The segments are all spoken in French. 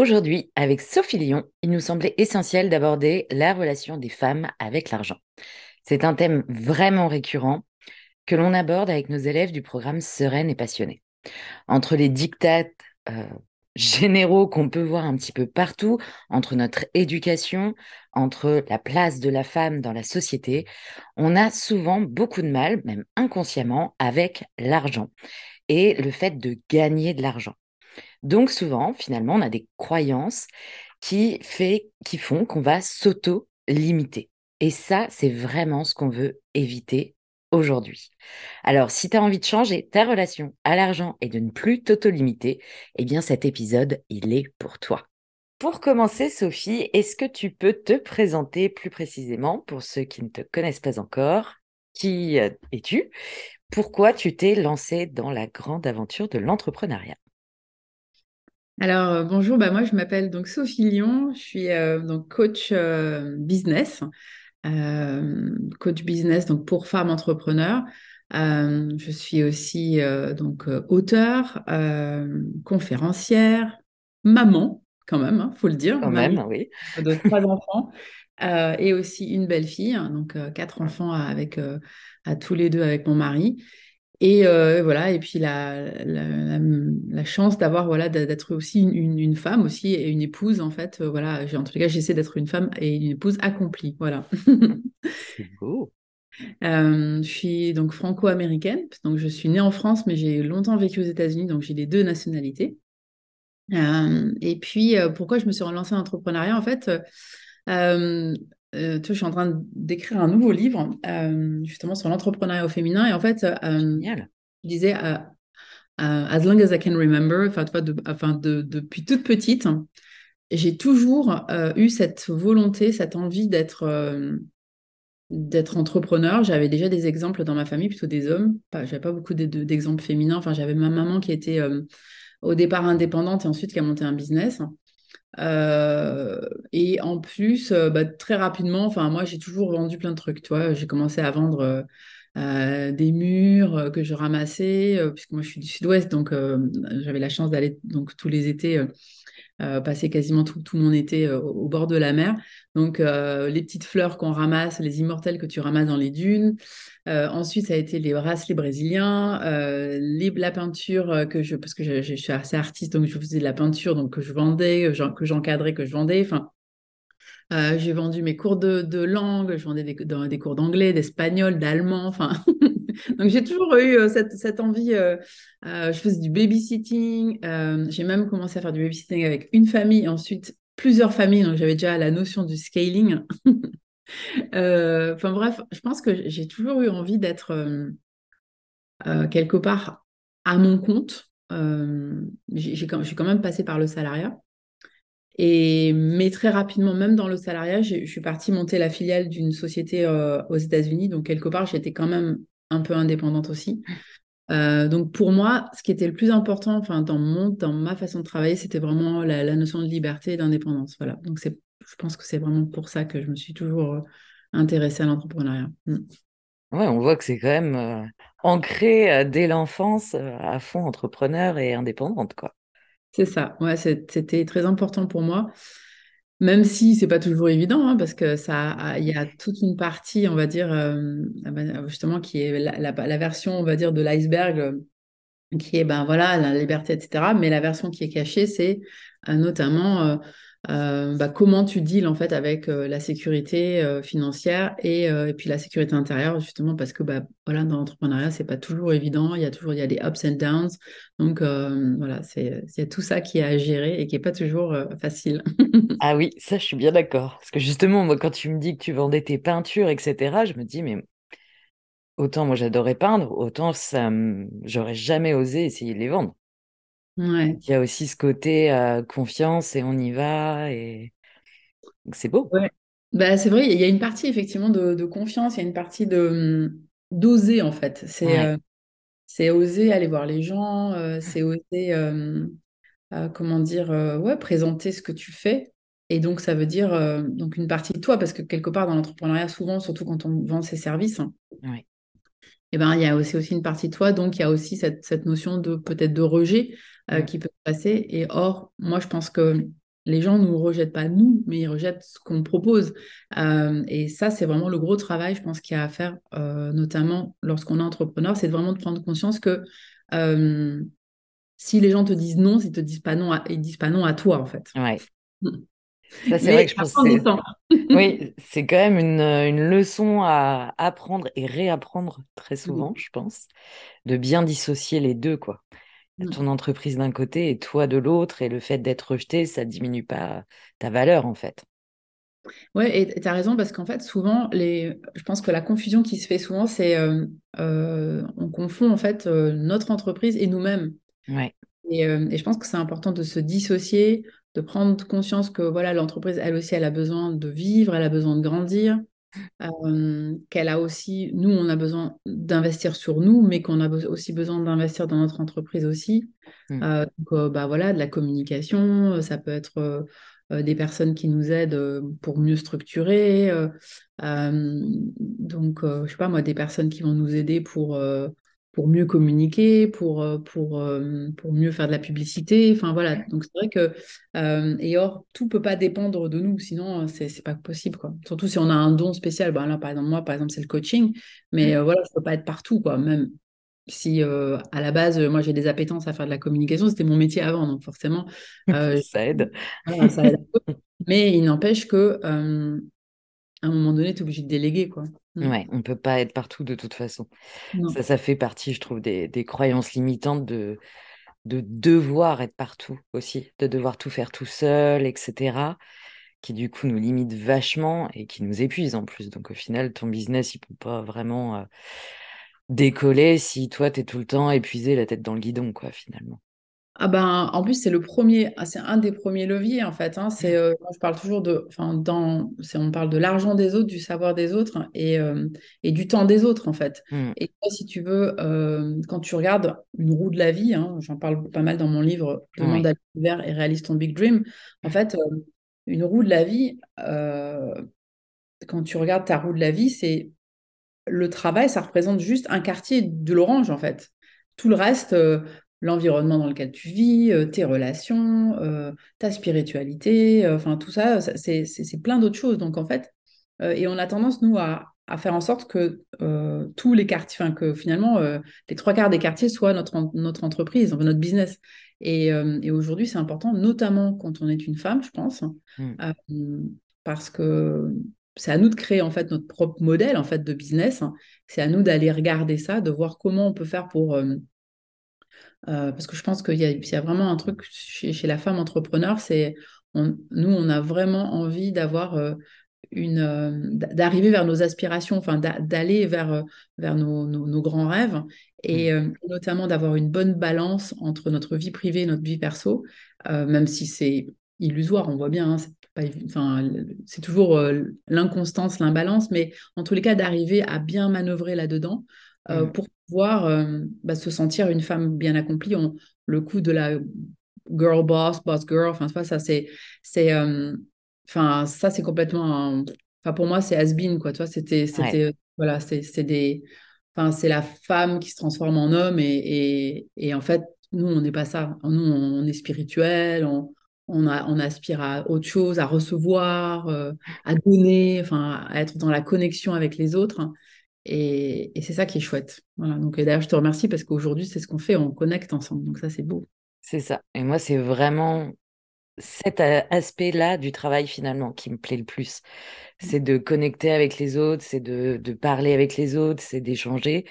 Aujourd'hui, avec Sophie Lyon, il nous semblait essentiel d'aborder la relation des femmes avec l'argent. C'est un thème vraiment récurrent que l'on aborde avec nos élèves du programme Sereine et Passionnée. Entre les dictates euh, généraux qu'on peut voir un petit peu partout, entre notre éducation, entre la place de la femme dans la société, on a souvent beaucoup de mal, même inconsciemment, avec l'argent et le fait de gagner de l'argent. Donc souvent, finalement, on a des croyances qui, fait, qui font qu'on va s'auto-limiter. Et ça, c'est vraiment ce qu'on veut éviter aujourd'hui. Alors, si tu as envie de changer ta relation à l'argent et de ne plus t'auto-limiter, eh bien cet épisode, il est pour toi. Pour commencer, Sophie, est-ce que tu peux te présenter plus précisément pour ceux qui ne te connaissent pas encore? Qui euh, es-tu? Pourquoi tu t'es lancée dans la grande aventure de l'entrepreneuriat? Alors, euh, bonjour, bah, moi je m'appelle donc Sophie Lyon, je suis euh, donc coach business. Euh, coach business donc pour femmes entrepreneurs. Je suis aussi donc auteur, conférencière, maman quand même, il hein, faut le dire. Quand même, oui. De trois enfants. et aussi une belle fille, hein, donc quatre enfants avec à tous les deux avec mon mari. Et euh, voilà, et puis la, la, chance d'avoir voilà d'être aussi une, une, femme aussi et une épouse en fait. Euh, voilà, en les cas, j'essaie d'être une femme et une épouse accomplie. Voilà. C'est beau. Euh, je suis donc franco-américaine, donc je suis née en France, mais j'ai longtemps vécu aux États-Unis, donc j'ai les deux nationalités. et puis, pourquoi je me suis relancée en entrepreneuriat En fait, euh, je suis en train d'écrire un nouveau livre, euh, justement sur l'entrepreneuriat au féminin. Et en fait, euh, je disais, as long as I can remember, enfin, de, enfin de, depuis toute petite, j'ai toujours eu cette volonté, cette envie d'être d'être entrepreneur. J'avais déjà des exemples dans ma famille, plutôt des hommes. J'avais pas beaucoup d'exemples féminins. Enfin, j'avais ma maman qui était au départ indépendante et ensuite qui a monté un business. Euh, et en plus, euh, bah, très rapidement, enfin moi j'ai toujours vendu plein de trucs. Tu j'ai commencé à vendre euh, des murs que je ramassais, puisque moi je suis du Sud-Ouest, donc j'avais la chance d'aller donc tous les étés passer quasiment tout, mon été au bord de la mer. Donc les petites fleurs qu'on ramasse, les immortels que tu ramasses dans les dunes. ensuite, ça a été les bracelets brésiliens, les, la peinture que je, parce que je, suis assez artiste, donc je faisais de la peinture, donc que je vendais, que j'encadrais, que je vendais. Enfin, euh, j'ai vendu mes cours de, de, langue, je vendais des cours d'anglais, d'espagnol, d'allemand, enfin. Donc j'ai toujours eu euh, cette, cette, envie. Euh, je faisais du babysitting. j'ai même commencé à faire du babysitting avec une famille, ensuite plusieurs familles. Donc j'avais déjà la notion du scaling. Enfin bref, je pense que j'ai toujours eu envie d'être quelque part à mon compte. j'ai quand même passé par le salariat. Et, mais très rapidement, même dans le salariat, je suis partie monter la filiale d'une société euh, aux États-Unis. Donc, quelque part, j'étais quand même un peu indépendante aussi. Euh, donc, pour moi, ce qui était le plus important enfin, dans, mon, dans ma façon de travailler, c'était vraiment la, notion de liberté et d'indépendance. Voilà. Donc, je pense que c'est vraiment pour ça que je me suis toujours euh, intéressée à l'entrepreneuriat. Mm. Ouais, on voit que c'est quand même ancré dès l'enfance à fond entrepreneur et indépendante, quoi. C'est ça, ouais, c'était très important pour moi, même si c'est pas toujours évident, hein, parce que ça, il y a toute une partie, on va dire, euh, ah ben, justement, qui est la, version, on va dire, de l'iceberg, euh, qui est, ben voilà, la liberté, etc. Mais la version qui est cachée, c'est euh, notamment euh, bah, comment tu deals en fait avec euh, la sécurité euh, financière et, puis la sécurité intérieure justement parce que bah, voilà dans l'entrepreneuriat c'est pas toujours évident. Il y a toujours il y a des ups and downs. Donc voilà c'est tout ça qui est à gérer et qui est pas toujours facile. Ah oui ça je suis bien d'accord. Parce que justement moi quand tu me dis que tu vendais tes peintures etc je me dis mais autant moi j'adorais peindre autant ça j'aurais jamais osé essayer de les vendre il y a aussi ce côté euh, confiance et on y va et c'est beau. Bah, c'est vrai, il y a une partie effectivement de, confiance, il y a une partie de d'oser en fait. C'est euh, c'est oser aller voir les gens, euh, c'est oser comment dire ouais présenter ce que tu fais. Et donc ça veut dire donc une partie de toi parce que quelque part dans l'entrepreneuriat souvent surtout quand on vend ses services. Hein, eh ben, il y a aussi, aussi une partie de toi, donc il y a aussi cette, cette notion de peut-être de rejet euh, qui peut passer. Et or, moi, je pense que les gens ne nous rejettent pas nous, mais ils rejettent ce qu'on propose. Euh, et ça, c'est vraiment le gros travail, je pense, qu'il y a à faire, euh, notamment lorsqu'on est entrepreneur, c'est vraiment de prendre conscience que si les gens te disent non, ils te disent pas non, à, ils disent pas non à toi, en fait. Ouais. Ça, c'est vrai que je pense que oui, c'est quand même une, une, leçon à apprendre et réapprendre très souvent, je pense, de bien dissocier les deux, quoi. Mmh. Ton entreprise d'un côté et toi de l'autre, et le fait d'être rejeté, ça diminue pas ta valeur, en fait. Oui, et tu as raison, parce qu'en fait, souvent, les... je pense que la confusion qui se fait souvent, c'est euh, euh, on confond en fait euh, notre entreprise et nous-mêmes. Ouais. Et, et, je pense que c'est important de se dissocier, de prendre conscience que voilà l'entreprise, elle aussi, elle a besoin de vivre, elle a besoin de grandir, euh, qu'elle a aussi, nous, on a besoin d'investir sur nous, mais qu'on a aussi besoin d'investir dans notre entreprise aussi. Mmh. Euh, donc, euh, bah voilà, de la communication, ça peut être des personnes qui nous aident pour mieux structurer. donc, je sais pas moi, des personnes qui vont nous aider pour pour mieux communiquer, pour, euh, pour, euh, pour mieux faire de la publicité. Enfin voilà, donc c'est vrai que, euh, et or, tout peut pas dépendre de nous, sinon c'est n'est pas possible. Quoi. Surtout si on a un don spécial, ben là par exemple, moi par exemple, c'est le coaching, mais mmh. voilà, je peux pas être partout, quoi, même si à la base, moi j'ai des appétences à faire de la communication, c'était mon métier avant, donc forcément. ça aide. ça aide mais il n'empêche que à un moment donné, tu es obligé de déléguer. Quoi. Mm. Ouais, on ne peut pas être partout de toute façon. Ça, ça fait partie, je trouve, des, croyances limitantes de, de devoir être partout aussi, de devoir tout faire tout seul, etc. Qui du coup nous limitent vachement et qui nous épuisent en plus. Donc au final, ton business, il ne peut pas vraiment euh, décoller si toi, tu es tout le temps épuisé, la tête dans le guidon, quoi, finalement. Ah ben, en plus, c'est le premier, ah, c'est un des premiers leviers en fait. Hein. c'est, euh, je parle toujours de, enfin, dans, on parle de l'argent des autres, du savoir des autres et, euh, et du temps des autres en fait. Mmh. Et toi, si tu veux, euh, quand tu regardes une roue de la vie, hein, j'en parle pas mal dans mon livre Demande à l'univers et réalise ton big dream. En fait, une roue de la vie, quand tu regardes ta roue de la vie, c'est le travail, ça représente juste un quartier de l'orange en fait. Tout le reste, l'environnement dans lequel tu vis, euh, tes relations, euh, ta spiritualité, euh, enfin tout ça, c'est plein d'autres choses. Donc en fait, et on a tendance, nous, à, faire en sorte que tous les quartiers, enfin que finalement, les trois quarts des quartiers soient notre, notre entreprise, notre business. Et, aujourd'hui, c'est important, notamment quand on est une femme, je pense, mmh. parce que c'est à nous de créer en fait notre propre modèle en fait de business. C'est à nous d'aller regarder ça, de voir comment on peut faire pour euh, parce que je pense qu'il y, y, a vraiment un truc chez, chez la femme entrepreneur, c'est nous, on a vraiment envie d'avoir euh, une, euh, d'arriver vers nos aspirations, enfin d'aller vers, vers nos, nos, grands rêves et mmh. notamment d'avoir une bonne balance entre notre vie privée et notre vie perso, même si c'est illusoire, on voit bien, hein, c'est toujours l'inconstance, l'imbalance, mais en tous les cas d'arriver à bien manœuvrer là-dedans euh, mmh. pour pouvoir euh, bah, se sentir une femme bien accomplie. le coup de la girl boss, boss girl, enfin, ça, c'est, c'est, euh, enfin, ça, c'est complètement, enfin, pour moi, c'est has been, quoi, tu vois, c'était, c'était, voilà, c'est, c'est des, enfin, c'est la femme qui se transforme en homme et, et, en fait, nous, on n'est pas ça. Nous, on est spirituel, on, on, a, on, aspire à autre chose, à recevoir, à donner, enfin, à être dans la connexion avec les autres. Et, c'est ça qui est chouette. Voilà. Donc d'ailleurs, je te remercie parce qu'aujourd'hui, c'est ce qu'on fait, on connecte ensemble. Donc ça, c'est beau. C'est ça. Et moi, c'est vraiment cet aspect-là du travail finalement qui me plaît le plus. Mmh. C'est de connecter avec les autres, c'est de, parler avec les autres, c'est d'échanger.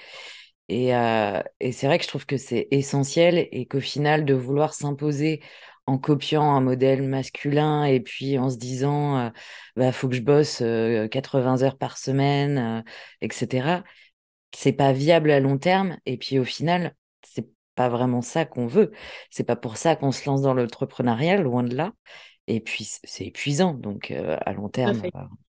Et, euh, et c'est vrai que je trouve que c'est essentiel et qu'au final, de vouloir s'imposer en copiant un modèle masculin et puis en se disant euh, bah faut que je bosse 80 euh, heures par semaine euh, etc c'est pas viable à long terme et puis au final c'est pas vraiment ça qu'on veut. C'est pas pour ça qu'on se lance dans l'entrepreneuriat loin de là. Et puis c'est épuisant donc à long terme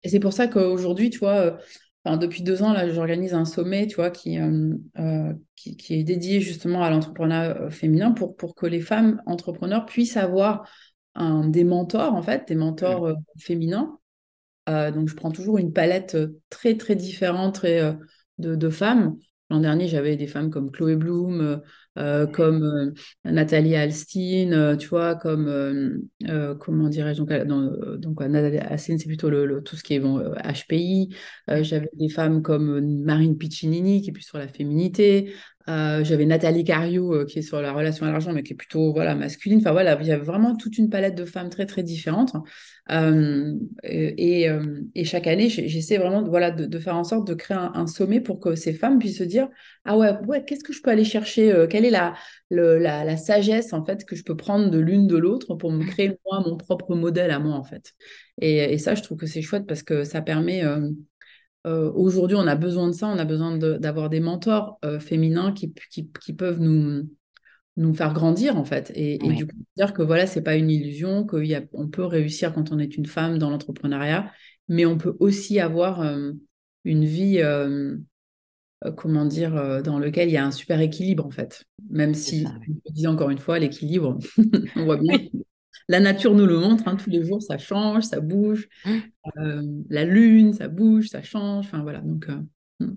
et c'est pour ça qu'aujourd'hui tu vois depuis deux ans, là, j'organise un sommet, tu vois, qui, euh, euh, qui, est dédié justement à l'entrepreneuriat euh, féminin pour, pour que les femmes entrepreneurs puissent avoir un, des mentors, en fait, des mentors féminins. donc, je prends toujours une palette très, très différente de, de femmes L'an dernier, j'avais des femmes comme Chloé Bloom, euh, comme euh, Nathalie Alstein, euh, tu vois, comme, comment dirais-je, donc, donc Nathalie Alstein, c'est plutôt le, tout ce qui est bon, HPI. j'avais des femmes comme Marine Piccinini, qui est plus sur la féminité. j'avais Nathalie Cario, qui est sur la relation à l'argent, mais qui est plutôt voilà, masculine. Enfin voilà, il y avait vraiment toute une palette de femmes très, très différentes. Et, et, chaque année, j'essaie vraiment de, voilà, de, faire en sorte de créer un, sommet pour que ces femmes puissent se dire, ah ouais, ouais qu'est-ce que je peux aller chercher la, la, sagesse en fait que je peux prendre de l'une de l'autre pour me créer moi mon propre modèle à moi en fait. Et, ça, je trouve que c'est chouette parce que ça permet. Euh, euh, aujourd'hui, on a besoin de ça, on a besoin d'avoir des mentors euh, féminins qui, qui, peuvent nous, nous faire grandir en fait. Et, du coup, dire que voilà, c'est pas une illusion, qu'on peut réussir quand on est une femme dans l'entrepreneuriat, mais on peut aussi avoir une vie comment dire, euh, dans lequel il y a un super équilibre en fait. Même si, je dis encore une fois, l'équilibre, on voit bien. La nature nous le montre, hein, tous les jours ça change, ça bouge. Mmh. Euh, la lune, ça bouge, ça change. Enfin voilà, donc. Hmm.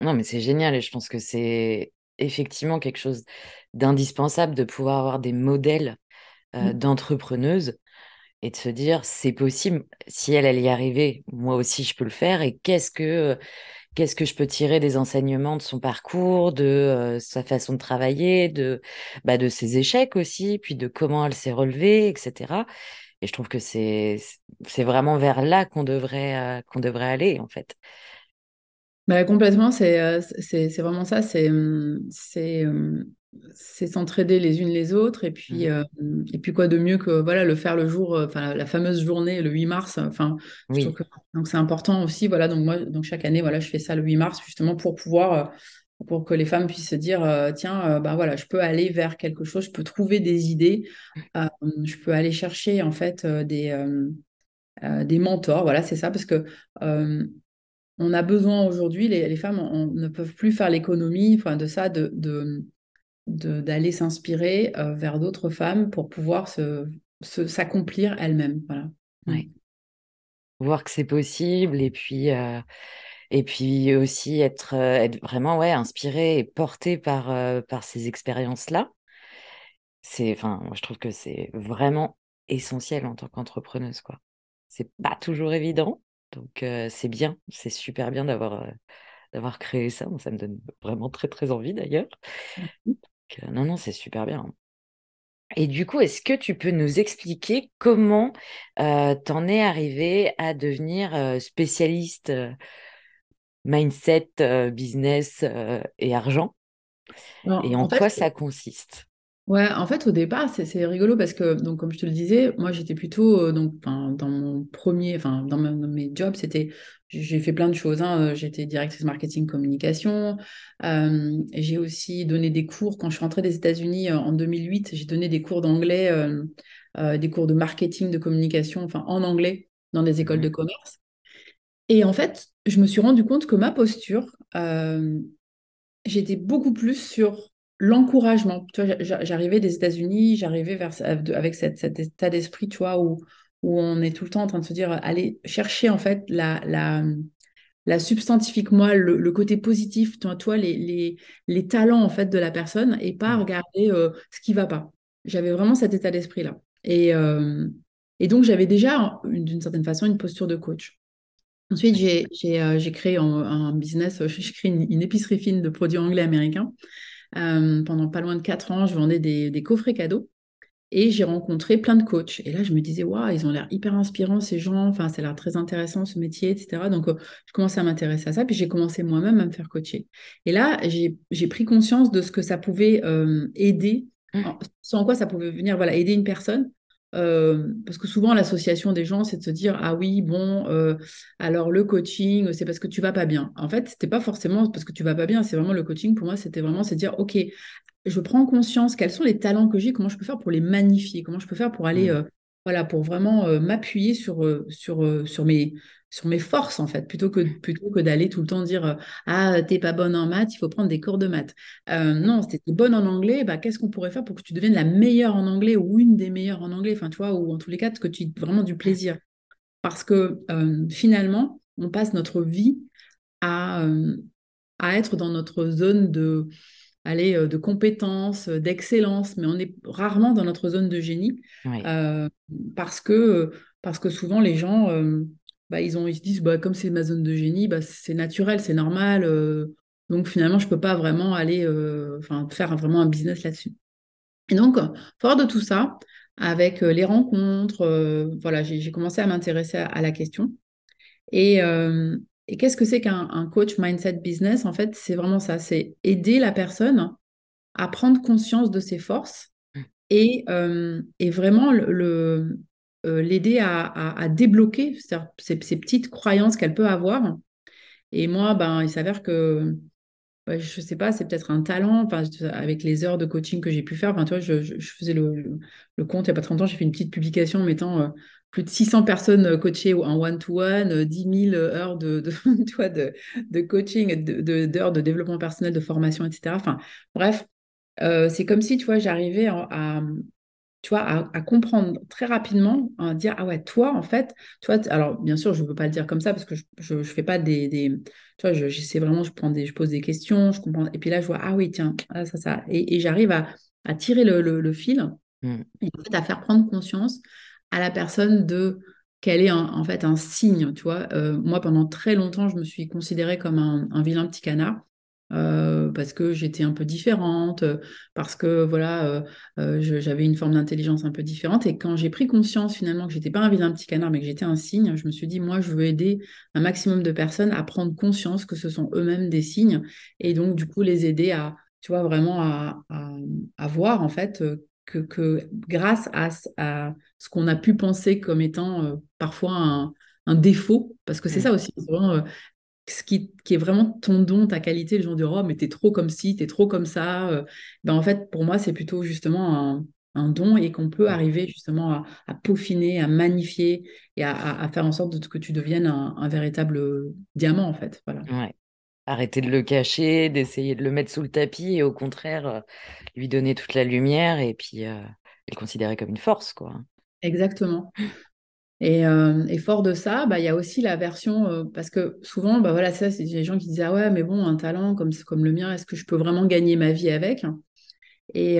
Non, mais c'est génial et je pense que c'est effectivement quelque chose d'indispensable de pouvoir avoir des modèles mmh. d'entrepreneuses et de se dire c'est possible, si elle, elle y arrivait, moi aussi je peux le faire et qu'est-ce que qu'est-ce que je peux tirer des enseignements de son parcours, de sa façon de travailler, de, bah, de ses échecs aussi, puis de comment elle s'est relevée, etc. Et je trouve que c'est, vraiment vers là qu'on devrait, devrait aller, en fait. Bah, complètement, c'est, vraiment ça. C'est, hum, c'est, hum, c'est s'entraider les unes les autres et puis mmh. euh, et puis quoi de mieux que voilà le faire le jour enfin la, fameuse journée le 8 mars enfin donc c'est important aussi voilà donc moi donc chaque année voilà je fais ça le 8 mars justement pour pouvoir euh, pour que les femmes puissent se dire tiens ben voilà je peux aller vers quelque chose je peux trouver des idées je peux aller chercher en fait des des mentors voilà c'est ça parce que on a besoin aujourd'hui, les, les, femmes on, ne peuvent plus faire l'économie enfin, de ça, de, de, d'aller s'inspirer euh, vers d'autres femmes pour pouvoir se, s'accomplir elles-mêmes. Voilà. Ouais. Voir que c'est possible et puis, euh, et puis aussi être, euh, être vraiment ouais, inspiré et porté par, par ces expériences-là. Je trouve que c'est vraiment essentiel en tant qu'entrepreneuse. quoi. C'est pas toujours évident, donc c'est bien, c'est super bien d'avoir d'avoir créé ça. Ça me donne vraiment très très envie d'ailleurs. Non, non, c'est super bien. Et du coup, est-ce que tu peux nous expliquer comment euh, t'en es arrivé à devenir spécialiste mindset, business et argent? Et en, quoi ça consiste? Ouais, en fait, au départ, c'est rigolo parce que, donc, comme je te le disais, moi, j'étais plutôt, donc, dans mon premier, enfin, dans, mes jobs, c'était j'ai fait plein de choses. Hein. Euh, j'étais directrice marketing communication. Euh, j'ai aussi donné des cours. Quand je suis rentrée des États-Unis euh, en 2008, j'ai donné des cours d'anglais, des cours de marketing, de communication, enfin en anglais, dans des écoles de commerce. Et en fait, je me suis rendu compte que ma posture, j'étais beaucoup plus sur l'encouragement. J'arrivais des États-Unis, j'arrivais avec cet état d'esprit, tu vois, où où on est tout le temps en train de se dire, allez chercher en fait la, la, la substantifique, moi, le, côté positif, toi, toi les, les, les, talents en fait de la personne et pas regarder euh, ce qui va pas. J'avais vraiment cet état d'esprit-là. Et, euh, et donc, j'avais déjà, d'une certaine façon, une posture de coach. Ensuite, j'ai euh, créé un, business, j'ai créé une, épicerie fine de produits anglais américains. pendant pas loin de quatre ans, je vendais des, des coffrets cadeaux. Et j'ai rencontré plein de coachs. Et là, je me disais, waouh, ils ont l'air hyper inspirants, ces gens. Enfin, ça a l'air très intéressant, ce métier, etc. Donc, euh, je commençais à m'intéresser à ça. Puis, j'ai commencé moi-même à me faire coacher. Et là, j'ai pris conscience de ce que ça pouvait euh, aider, mmh. sans quoi ça pouvait venir voilà, aider une personne. Euh, parce que souvent, l'association des gens, c'est de se dire Ah oui, bon, alors le coaching, c'est parce que tu vas pas bien. En fait, c'était pas forcément parce que tu vas pas bien, c'est vraiment le coaching pour moi, c'était vraiment c'est dire Ok, je prends conscience quels sont les talents que j'ai, comment je peux faire pour les magnifier, comment je peux faire pour aller, mmh. euh, voilà, pour vraiment euh, m'appuyer sur, euh, sur, sur, mes, sur mes forces, en fait, plutôt que, plutôt que d'aller tout le temps dire Ah, t'es pas bonne en maths, il faut prendre des cours de maths. non, si t'es bonne en anglais, bah, qu'est-ce qu'on pourrait faire pour que tu deviennes la meilleure en anglais ou une des meilleures en anglais, enfin, tu vois, ou en tous les cas, que tu aies vraiment du plaisir? Parce que finalement, on passe notre vie à à être dans notre zone de, aller, de compétences, d'excellence, mais on est rarement dans notre zone de génie parce, que, parce que souvent les gens, bah, ils, ont, ils se disent bah, comme c'est ma zone de génie, bah, c'est naturel, c'est normal. donc finalement, je ne peux pas vraiment aller faire vraiment un business là-dessus. Et donc, fort de tout ça, avec euh, les rencontres, euh, voilà, j'ai commencé à m'intéresser à, la question. Et, euh, et qu'est-ce que c'est qu'un coach mindset business? En fait, c'est vraiment ça, c'est aider la personne à prendre conscience de ses forces mmh. et, et vraiment le, l'aider à, à, débloquer ces, ces, petites croyances qu'elle peut avoir. Et moi, ben, il s'avère que je je sais pas, c'est peut-être un talent, avec les heures de coaching que j'ai pu faire. Toi, je, je, faisais le, le, compte il n'y a pas très longtemps, j'ai fait une petite publication mettant euh, plus de 600 personnes euh, coachées en one-to-one, 10 000 heures de, de, de, de coaching, d'heures de, de, développement personnel, de formation, etc. Enfin, bref, euh, c'est comme si, tu vois, j'arrivais à, tu vois, à, comprendre très rapidement, à dire, ah ouais, toi, en fait, tu vois, alors bien sûr, je ne peux pas le dire comme ça parce que je ne fais pas des, des, tu vois, j'essaie vraiment, je, prends des, je pose des questions, je comprends, et puis là, je vois, ah oui, tiens, ah, ça, ça, et, j'arrive à, à, tirer le, le, fil, mmh. et en fait, à faire prendre conscience à la personne de qu'elle est en fait un signe, tu vois. Euh, moi, pendant très longtemps, je me suis considérée comme un, vilain petit canard. Euh, parce que j'étais un peu différente, parce que voilà, euh, euh, j'avais une forme d'intelligence un peu différente. Et quand j'ai pris conscience finalement que j'étais pas un vilain petit canard, mais que j'étais un signe, je me suis dit, moi, je veux aider un maximum de personnes à prendre conscience que ce sont eux-mêmes des signes, et donc du coup les aider à, tu vois, vraiment à, voir en fait que, que grâce à, à ce qu'on a pu penser comme étant parfois un, un défaut, parce que c'est mmh. ça aussi, vraiment, ce qui, est vraiment ton don, ta qualité, les gens disent Oh, mais t'es trop comme ci, t'es trop comme ça. Euh, ben, en fait, pour moi, c'est plutôt justement un, don et qu'on peut arriver justement à, peaufiner, à magnifier et à, faire en sorte que tu deviennes un, véritable diamant, en fait. Voilà. Ouais. Arrêter de le cacher, d'essayer de le mettre sous le tapis et au contraire, euh, lui donner toute la lumière et puis euh, le considérer comme une force, quoi. Exactement. Euh, et, fort de ça, bah, il y a aussi la version, parce que souvent, bah, voilà, ça, c'est des gens qui disent Ah ouais, mais bon, un talent comme, comme le mien, est-ce que je peux vraiment gagner ma vie avec? Et,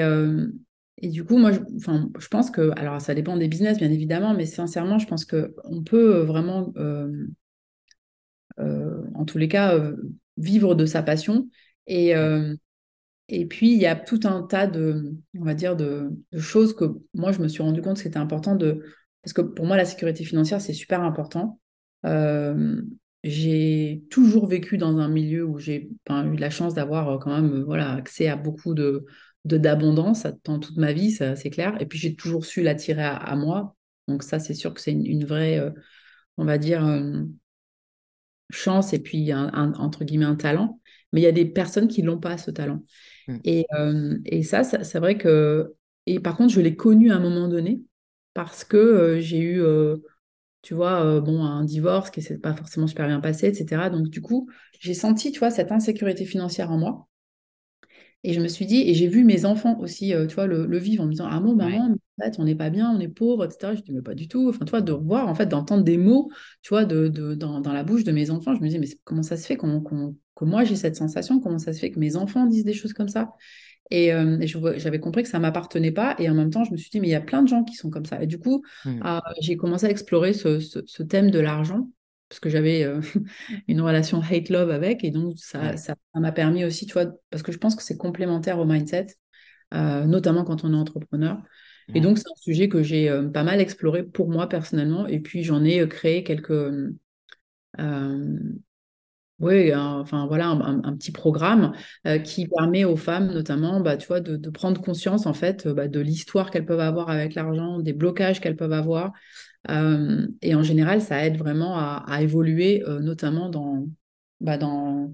et, du coup, moi, je pense que, alors ça dépend des business, bien évidemment, mais sincèrement, je pense qu'on peut vraiment, en tous les cas, vivre de sa passion. Et, et puis, il y a tout un tas de, on va dire, de, de choses que moi, je me suis rendu compte que c'était important de parce que pour moi, la sécurité financière, c'est super important. Euh, j'ai toujours vécu dans un milieu où j'ai eu la chance d'avoir euh, quand même euh, voilà, accès à beaucoup de d'abondance dans toute ma vie, c'est clair. Et puis j'ai toujours su l'attirer à, moi. Donc ça, c'est sûr que c'est une, vraie, on va dire, chance et puis un, entre guillemets un talent. Mais il y a des personnes qui n'ont pas ce talent. Mmh. Et, et ça, ça c'est vrai que... Et par contre, je l'ai connu à un moment donné parce que euh, j'ai eu, euh, tu vois, euh, bon, un divorce qui s'est pas forcément super bien passé, etc. Donc, du coup, j'ai senti, tu vois, cette insécurité financière en moi. Et je me suis dit, et j'ai vu mes enfants aussi, tu vois, le, vivre en me disant, ah bon, maman, en fait, on n'est pas bien, on est pauvre, etc. Je dis, mais pas du tout. Enfin, tu vois, de voir, en fait, d'entendre des mots, tu vois, de, dans, la bouche de mes enfants, je me dis, mais comment ça se fait que moi j'ai cette sensation? Comment ça se fait que mes enfants disent des choses comme ça? Et, euh, j'avais compris que ça ne m'appartenait pas. Et en même temps, je me suis dit, mais il y a plein de gens qui sont comme ça. Et du coup, mmh. ah, j'ai commencé à explorer ce, thème de l'argent, parce que j'avais euh, une relation hate-love avec. Et donc, ça, ça m'a permis aussi, tu vois, parce que je pense que c'est complémentaire au mindset, euh, notamment quand on est entrepreneur. Et donc, c'est un sujet que j'ai pas mal exploré pour moi personnellement. Et puis, j'en ai créé quelques. Oui, enfin voilà, un, petit programme euh, qui permet aux femmes notamment, bah, tu vois, de, prendre conscience en fait bah, de l'histoire qu'elles peuvent avoir avec l'argent, des blocages qu'elles peuvent avoir. Euh, et en général, ça aide vraiment à, évoluer, euh, notamment dans, bah, dans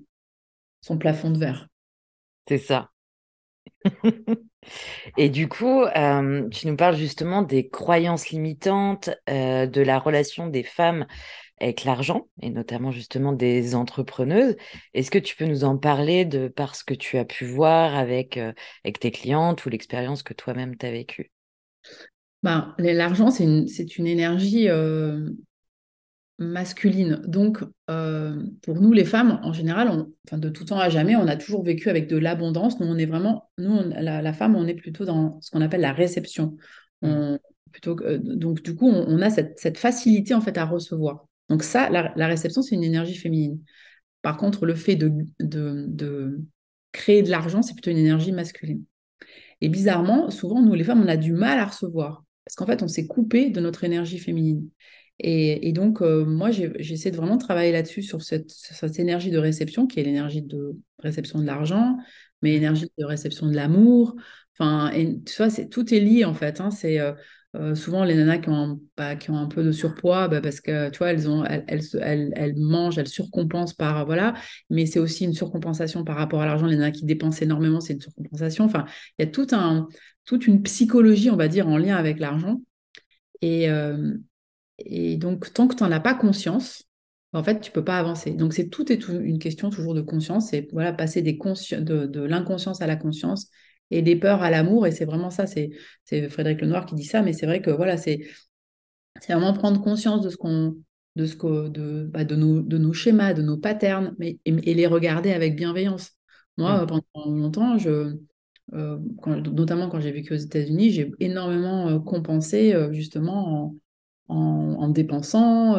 son plafond de verre. C'est ça. Et du coup, tu nous parles justement des croyances limitantes, de la relation des femmes avec l'argent et notamment justement des entrepreneuses. Est-ce que tu peux nous en parler de par ce que tu as pu voir avec, euh, avec tes clientes ou l'expérience que toi-même tu as vécue? Ben, L'argent, c'est une, une, énergie, euh, masculine. Donc, euh, pour nous, les femmes, en général, enfin, de tout temps à jamais, on a toujours vécu avec de l'abondance. Nous, on est vraiment, nous, la, femme, on est plutôt dans ce qu'on appelle la réception. Mmh. plutôt que, donc, du coup, on, a cette, facilité, en fait, à recevoir. Donc, ça, la, réception, c'est une énergie féminine. Par contre, le fait de, de créer de l'argent, c'est plutôt une énergie masculine. Et bizarrement, souvent, nous, les femmes, on a du mal à recevoir. Parce qu'en fait, on s'est coupé de notre énergie féminine. Et, donc, euh, moi, j'essaie de vraiment travailler là-dessus, sur cette, énergie de réception, qui est l'énergie de réception de l'argent, mais l'énergie de réception de l'amour. Enfin, et tu vois, tout est lié, en fait. Hein. c'est euh, euh, souvent les nanas qui ont, bah, qui ont un peu de surpoids, bah, parce que, tu vois, elles, ont, elles, elles, elles, mangent, elles surcompensent par, voilà, mais c'est aussi une surcompensation par rapport à l'argent. Les nanas qui dépensent énormément, c'est une surcompensation. Enfin, il y a tout un, toute une psychologie, on va dire, en lien avec l'argent. Et, et donc, tant que tu n'en as pas conscience, en fait, tu peux pas avancer. Donc, c'est tout est une question toujours de conscience. C'est voilà, passer des de, de l'inconscience à la conscience et des peurs à l'amour. Et c'est vraiment ça. C'est Frédéric Lenoir qui dit ça, mais c'est vrai que voilà, c'est vraiment prendre conscience de ce qu'on de ce que de, bah, de, nos, de nos schémas, de nos patterns, mais, et, les regarder avec bienveillance. Moi, mmh. pendant longtemps, je, euh, notamment quand j'ai vécu aux États-Unis, j'ai énormément euh, compensé euh, justement en, en, dépensant,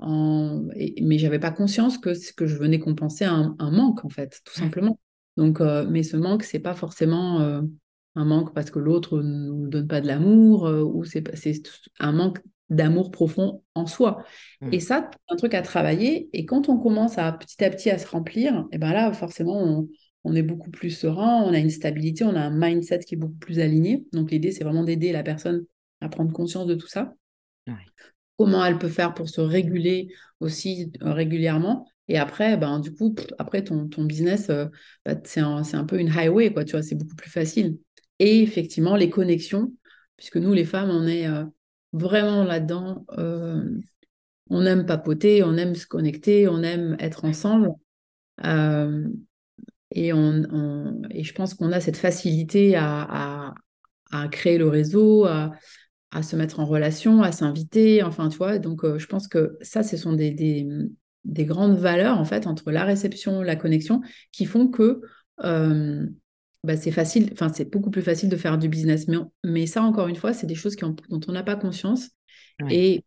en... mais j'avais pas conscience que, que je venais compenser un, manque, en fait, tout simplement. Donc, mais ce manque, c'est pas forcément un manque parce que l'autre ne nous donne pas de l'amour, ou c'est un manque d'amour profond en soi. Mmh. Et ça, c'est un truc à travailler. Et quand on commence à petit à petit à se remplir, et ben là, forcément, on, on est beaucoup plus serein, on a une stabilité, on a un mindset qui est beaucoup plus aligné. Donc l'idée, c'est vraiment d'aider la personne à prendre conscience de tout ça. Comment elle peut faire pour se réguler aussi euh, régulièrement. Et après, ben, du coup, après ton, ton business, euh, bah, c'est un, un, peu une highway, quoi, tu vois, c'est beaucoup plus facile. Et effectivement, les connexions, puisque nous, les femmes, on est euh, vraiment là-dedans. on aime papoter, on aime se connecter, on aime être ensemble. Et, on, et je pense qu'on a cette facilité à, à, à créer le réseau, à, à se mettre en relation, à s'inviter, enfin, tu vois. Donc, euh, je pense que ça, ce sont des, des, grandes valeurs, en fait, entre la réception, la connexion, qui font que euh, bah, c'est facile, enfin, c'est beaucoup plus facile de faire du business. Mais, mais ça, encore une fois, c'est des choses qui dont on n'a pas conscience. Et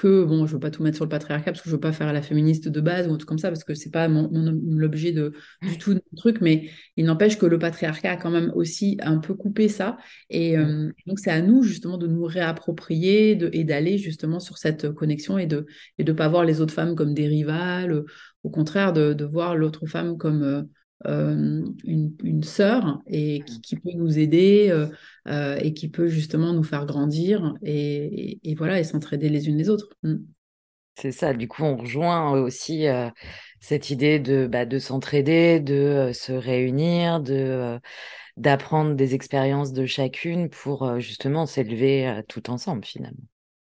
que, bon, je veux pas tout mettre sur le patriarcat parce que je veux pas faire la féministe de base ou un truc comme ça parce que c'est pas l'objet de, du tout de truc, mais il n'empêche que le patriarcat a quand même aussi un peu coupé ça. Et euh, donc, c'est à nous justement de nous réapproprier de, et d'aller justement sur cette connexion et de et de pas voir les autres femmes comme des rivales, au contraire, de, de voir l'autre femme comme. Euh, une, une, sœur et qui, peut nous aider euh, euh, et qui peut justement nous faire grandir et, voilà et s'entraider les unes les autres. Mm. C'est ça, du coup on rejoint aussi cette idée de, bah, de s'entraider, de se réunir, de d'apprendre des expériences de chacune pour justement s'élever tout ensemble finalement.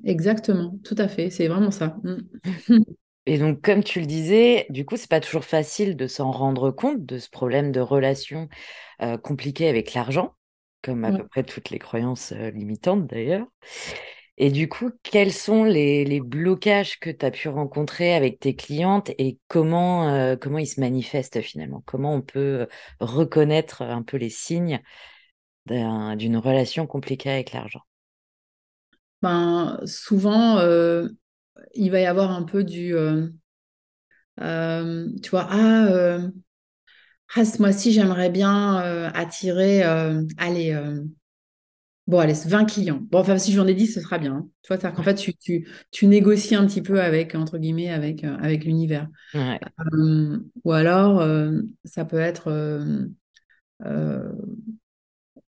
Exactement, tout à fait, c'est vraiment ça. Mm. Et donc, comme tu le disais, du coup, c'est pas toujours facile de s'en rendre compte de ce problème de relation euh, compliquée avec l'argent, comme à peu près toutes les croyances euh, limitantes d'ailleurs. Et du coup, quels sont les, blocages que tu as pu rencontrer avec tes clientes et comment, euh, comment ils se manifestent finalement? Comment on peut reconnaître un peu les signes d'une relation compliquée avec l'argent? Ben, Souvent, il va y avoir un peu du, euh, euh, tu vois, ah, euh, ah, ce mois-ci, j'aimerais bien attirer, allez, bon, allez, 20 clients. Bon, enfin, si j'en ai 10, ce sera bien. Hein. Tu vois, c'est qu'en fait, tu, tu, tu, négocies un petit peu avec, entre guillemets, avec, avec l'univers. ou alors, ça peut être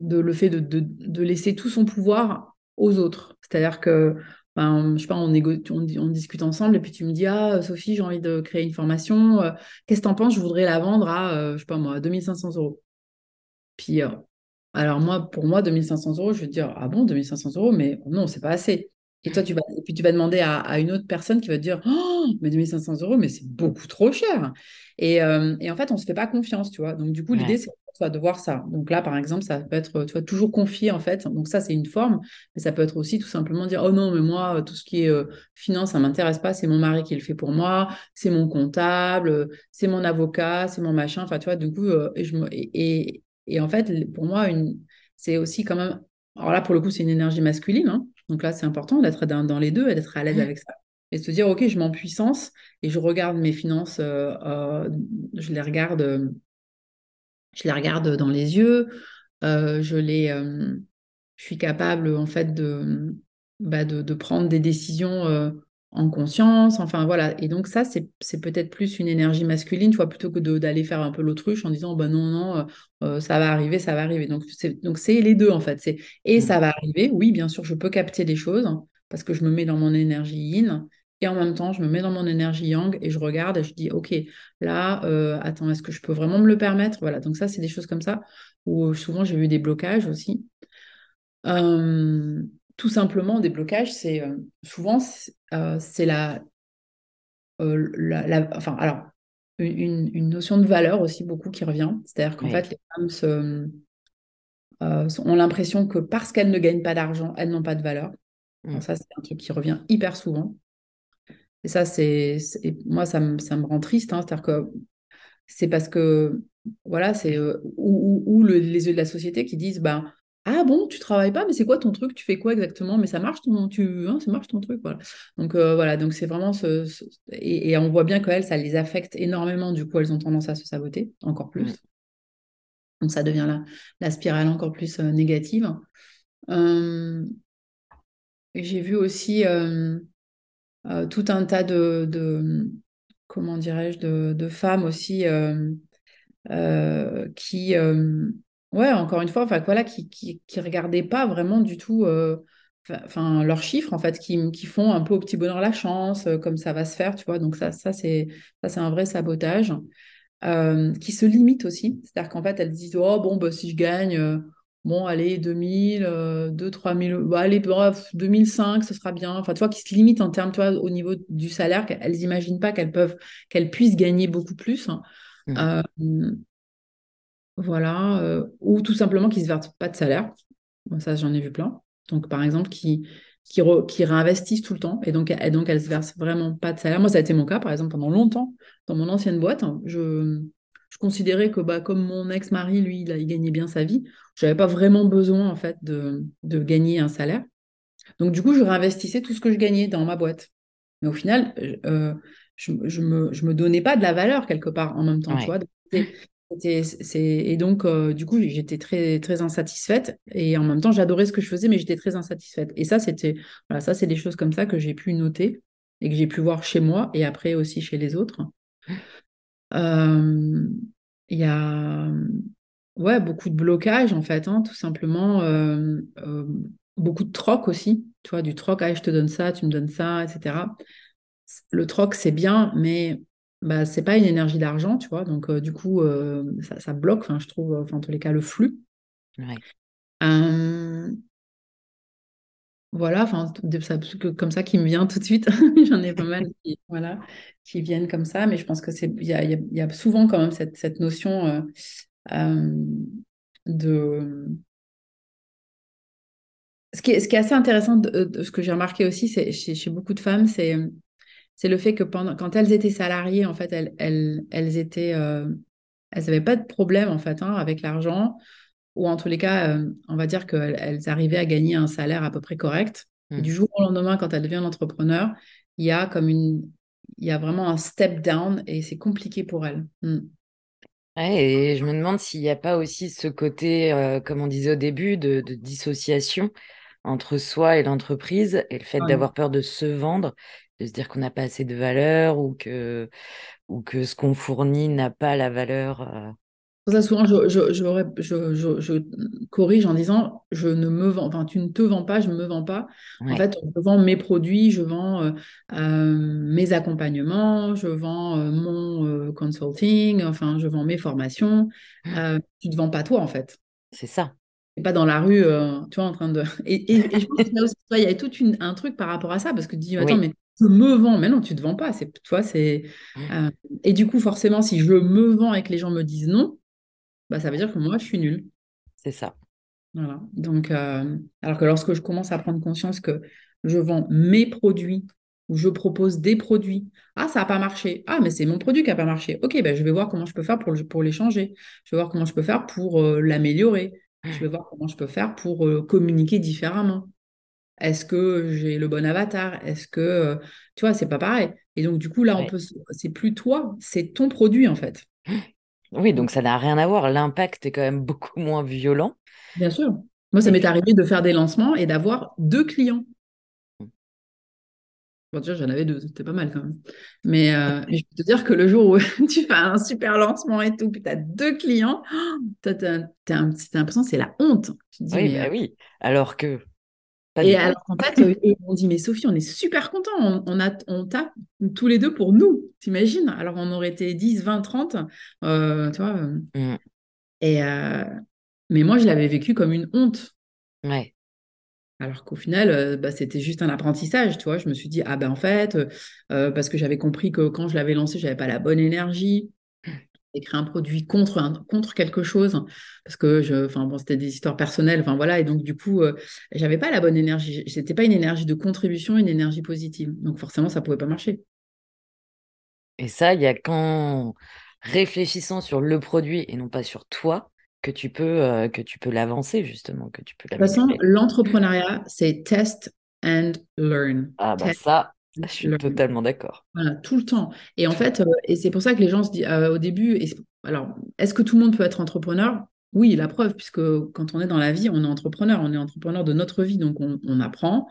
de, le fait de, de, de laisser tout son pouvoir aux autres. C'est-à-dire que je sais pas, on, on, discute ensemble et puis tu me dis Ah, Sophie, j'ai envie de créer une formation. Euh, qu'est-ce que tu en penses? Je voudrais la vendre à, euh, je sais pas moi, 2500 euros. Puis, euh, alors moi, pour moi, 2500 euros, je vais te dire Ah bon, 2500 euros, mais non, c'est pas assez. Et toi, tu vas, et puis tu vas demander à, une autre personne qui va te dire Oh, mais 2500 euros, mais c'est beaucoup trop cher. Et, et, en fait, on se fait pas confiance, tu vois. Donc, du coup, l'idée, c'est de voir ça. Donc là, par exemple, ça peut être, tu vois, toujours confier en fait. Donc ça, c'est une forme, mais ça peut être aussi tout simplement dire, oh non, mais moi, tout ce qui est euh, finance, ça m'intéresse pas. C'est mon mari qui le fait pour moi. C'est mon comptable, c'est mon avocat, c'est mon machin. Enfin, tu vois, du coup, euh, et, je et, et, en fait, pour moi, une, c'est aussi quand même. Alors là, pour le coup, c'est une énergie masculine. Hein. Donc là, c'est important d'être dans, dans, les deux et d'être à l'aise mmh. avec ça et se dire, OK, je m'en puissance et je regarde mes finances, euh, euh, je les regarde, euh, je les regarde dans les yeux, je les, je suis capable en fait de, bah, de, de, prendre des décisions en conscience, enfin voilà. Et donc ça, c'est peut-être plus une énergie masculine, tu vois, plutôt que d'aller faire un peu l'autruche en disant, bah non, non, ça va arriver, ça va arriver. Donc c'est les deux en fait. C'est et mmh. ça va arriver. Oui, bien sûr, je peux capter les choses parce que je me mets dans mon énergie yin. Et en même temps, je me mets dans mon énergie yang et je regarde et je dis, OK, là, euh, attends, est-ce que je peux vraiment me le permettre? Voilà, donc ça, c'est des choses comme ça où euh, souvent j'ai eu des blocages aussi. Euh, tout simplement, des blocages, c'est souvent, c'est la, la, Enfin, alors, une, notion de valeur aussi beaucoup qui revient. C'est-à-dire qu'en fait, les femmes ont l'impression que parce qu'elles ne gagnent pas d'argent, elles n'ont pas de valeur. Mmh. ça, c'est un truc qui revient hyper souvent. Et ça, c'est moi, ça me, ça me rend triste. Hein. C'est-à-dire que c'est parce que, voilà, c'est euh, ou, les yeux de la société qui disent, bah, ah bon, tu travailles pas, mais c'est quoi ton truc? Tu fais quoi exactement? Mais ça marche ton, tu, hein, ça marche ton truc, voilà. Donc euh, voilà, donc c'est vraiment ce, Et, on voit bien qu'elles, ça les affecte énormément. Du coup, elles ont tendance à se saboter encore plus. Donc ça devient la, la spirale encore plus euh, négative. J'ai vu aussi euh, tout un tas de, comment dirais-je, de, femmes aussi euh, euh, qui, ouais, encore une fois, enfin voilà, qui, qui, regardaient pas vraiment du tout enfin leurs chiffres en fait qui, qui, font un peu au petit bonheur la chance comme ça va se faire tu vois. Donc ça ça c'est ça c'est un vrai sabotage qui se limite aussi. C'est-à-dire qu'en fait elles disent oh bon bah, si je gagne bon, allez, 2000, 2 3000, bah, allez, bref, 2005, ce sera bien. Enfin, tu vois, qui se limitent en termes, toi, au niveau du salaire, qu'elles n'imaginent pas qu'elles peuvent, qu'elles puissent gagner beaucoup plus. Hein. Mmh. Euh, voilà, euh, ou tout simplement qui ne se versent pas de salaire. ça, j'en ai vu plein. Donc, par exemple, qui, qui, qui, réinvestissent tout le temps et donc, et donc elles ne se versent vraiment pas de salaire. Moi, ça a été mon cas, par exemple, pendant longtemps, dans mon ancienne boîte. Je, je considérais que bah, comme mon ex-mari, lui, il, il, gagnait bien sa vie, je n'avais pas vraiment besoin en fait de, de, gagner un salaire. Donc du coup, je réinvestissais tout ce que je gagnais dans ma boîte. Mais au final, euh, je ne me, je me, donnais pas de la valeur quelque part en même temps. Tu vois et donc, euh, du coup, j'étais très, très insatisfaite. Et en même temps, j'adorais ce que je faisais, mais j'étais très insatisfaite. Et ça, c'était, voilà, ça, c'est des choses comme ça que j'ai pu noter et que j'ai pu voir chez moi et après aussi chez les autres. Il y a ouais, beaucoup de blocages, en fait, hein, tout simplement. Beaucoup de troc aussi, tu vois, du troc, ah, je te donne ça, tu me donnes ça, etc. Le troc, c'est bien, mais bah, c'est pas une énergie d'argent, tu vois, donc du coup, ça, ça, bloque, je trouve, en tous les cas, le flux. Ouais. Voilà, enfin, comme ça qui me vient tout de suite. J'en ai pas mal qui, voilà, qui viennent comme ça, mais je pense que c'est il y a, y a, souvent quand même cette, cette notion euh, euh, de. Ce qui, est, ce qui est assez intéressant de, ce que j'ai remarqué aussi, c'est chez, chez, beaucoup de femmes, c'est c'est le fait que pendant, quand elles étaient salariées, en fait, elles, elles, elles étaient, euh, elles n'avaient pas de problème en fait hein, avec l'argent ou en tous les cas, euh, on va dire qu'elles arrivaient à gagner un salaire à peu près correct. Et mmh. du jour au lendemain, quand elles deviennent entrepreneur, il y a comme une, il y a vraiment un step down et c'est compliqué pour elles. Mmh. et je me demande s'il n'y a pas aussi ce côté, euh, comme on disait au début, de, dissociation entre soi et l'entreprise et le fait d'avoir peur de se vendre, de se dire qu'on n'a pas assez de valeur ou que, ou que ce qu'on fournit n'a pas la valeur. Euh, ça, souvent, je, je, je, corrige en disant je ne me vends, enfin, tu ne te vends pas, je ne me vends pas. En fait, je vends mes produits, je vends euh, euh, mes accompagnements, je vends euh, mon consulting, enfin, je vends mes formations. tu ne te vends pas toi, en fait. C'est ça. Et pas dans la rue, tu vois, en train de. Et, et, je pense qu'il y, a tout un truc par rapport à ça, parce que tu dis, attends, mais je me vends, mais non, tu ne te vends pas. C'est, toi, c'est. Et du coup, forcément, si je me vends et que les gens me disent non, bah, ça veut dire que moi, je suis nulle. C'est ça. Voilà. Donc, euh, alors que lorsque je commence à prendre conscience que je vends mes produits ou je propose des produits, ah, ça n'a pas marché. Ah, mais c'est mon produit qui n'a pas marché. Ok, ben, je vais voir comment je peux faire pour, pour les changer. Je vais voir comment je peux faire pour euh, l'améliorer. Je vais voir comment je peux faire pour euh, communiquer différemment. Est-ce que j'ai le bon avatar? Est-ce que, tu vois, c'est pas pareil. Et donc, du coup, là, on peut, c'est plus toi, c'est ton produit, en fait. Oui, donc ça n'a rien à voir. L'impact est quand même beaucoup moins violent. Bien sûr. Moi, ça m'est arrivé de faire des lancements et d'avoir deux clients. Mmh. Bon, déjà, j'en avais deux, c'était pas mal quand même. Mais, euh, je peux te dire que le jour où tu fais un super lancement et tout, puis tu as deux clients, tu as, l'impression que c'est la honte. oui, bah euh, oui. Alors que et alors qu'en fait, euh, on dit, mais Sophie, on est super contents, on, a, on tape tous les deux pour nous, t'imagines? Alors on aurait été 10, 20, 30, tu vois. Mmh. Et, mais moi, je l'avais vécu comme une honte. Ouais. Alors qu'au final, euh, bah, c'était juste un apprentissage, tu vois. Je me suis dit, ah ben en fait, euh, parce que j'avais compris que quand je l'avais lancé, j'avais pas la bonne énergie. J'ai créé un produit contre, contre quelque chose, parce que je, enfin bon, c'était des histoires personnelles, enfin voilà, et donc du coup, euh, j'avais pas la bonne énergie. C'était pas une énergie de contribution, une énergie positive. Donc forcément, ça pouvait pas marcher. Et ça, il y a qu'en réfléchissant sur le produit et non pas sur toi, que tu peux, euh, que tu peux l'avancer, justement, que tu peux De toute façon, l'entrepreneuriat, c'est test and learn. Ah, bah ça, je suis totalement d'accord. Voilà, tout le temps. Et en fait, euh, et c'est pour ça que les gens se disent euh, au début, alors, est-ce que tout le monde peut être entrepreneur? Oui, la preuve, puisque quand on est dans la vie, on est entrepreneur, on est entrepreneur de notre vie, donc on, apprend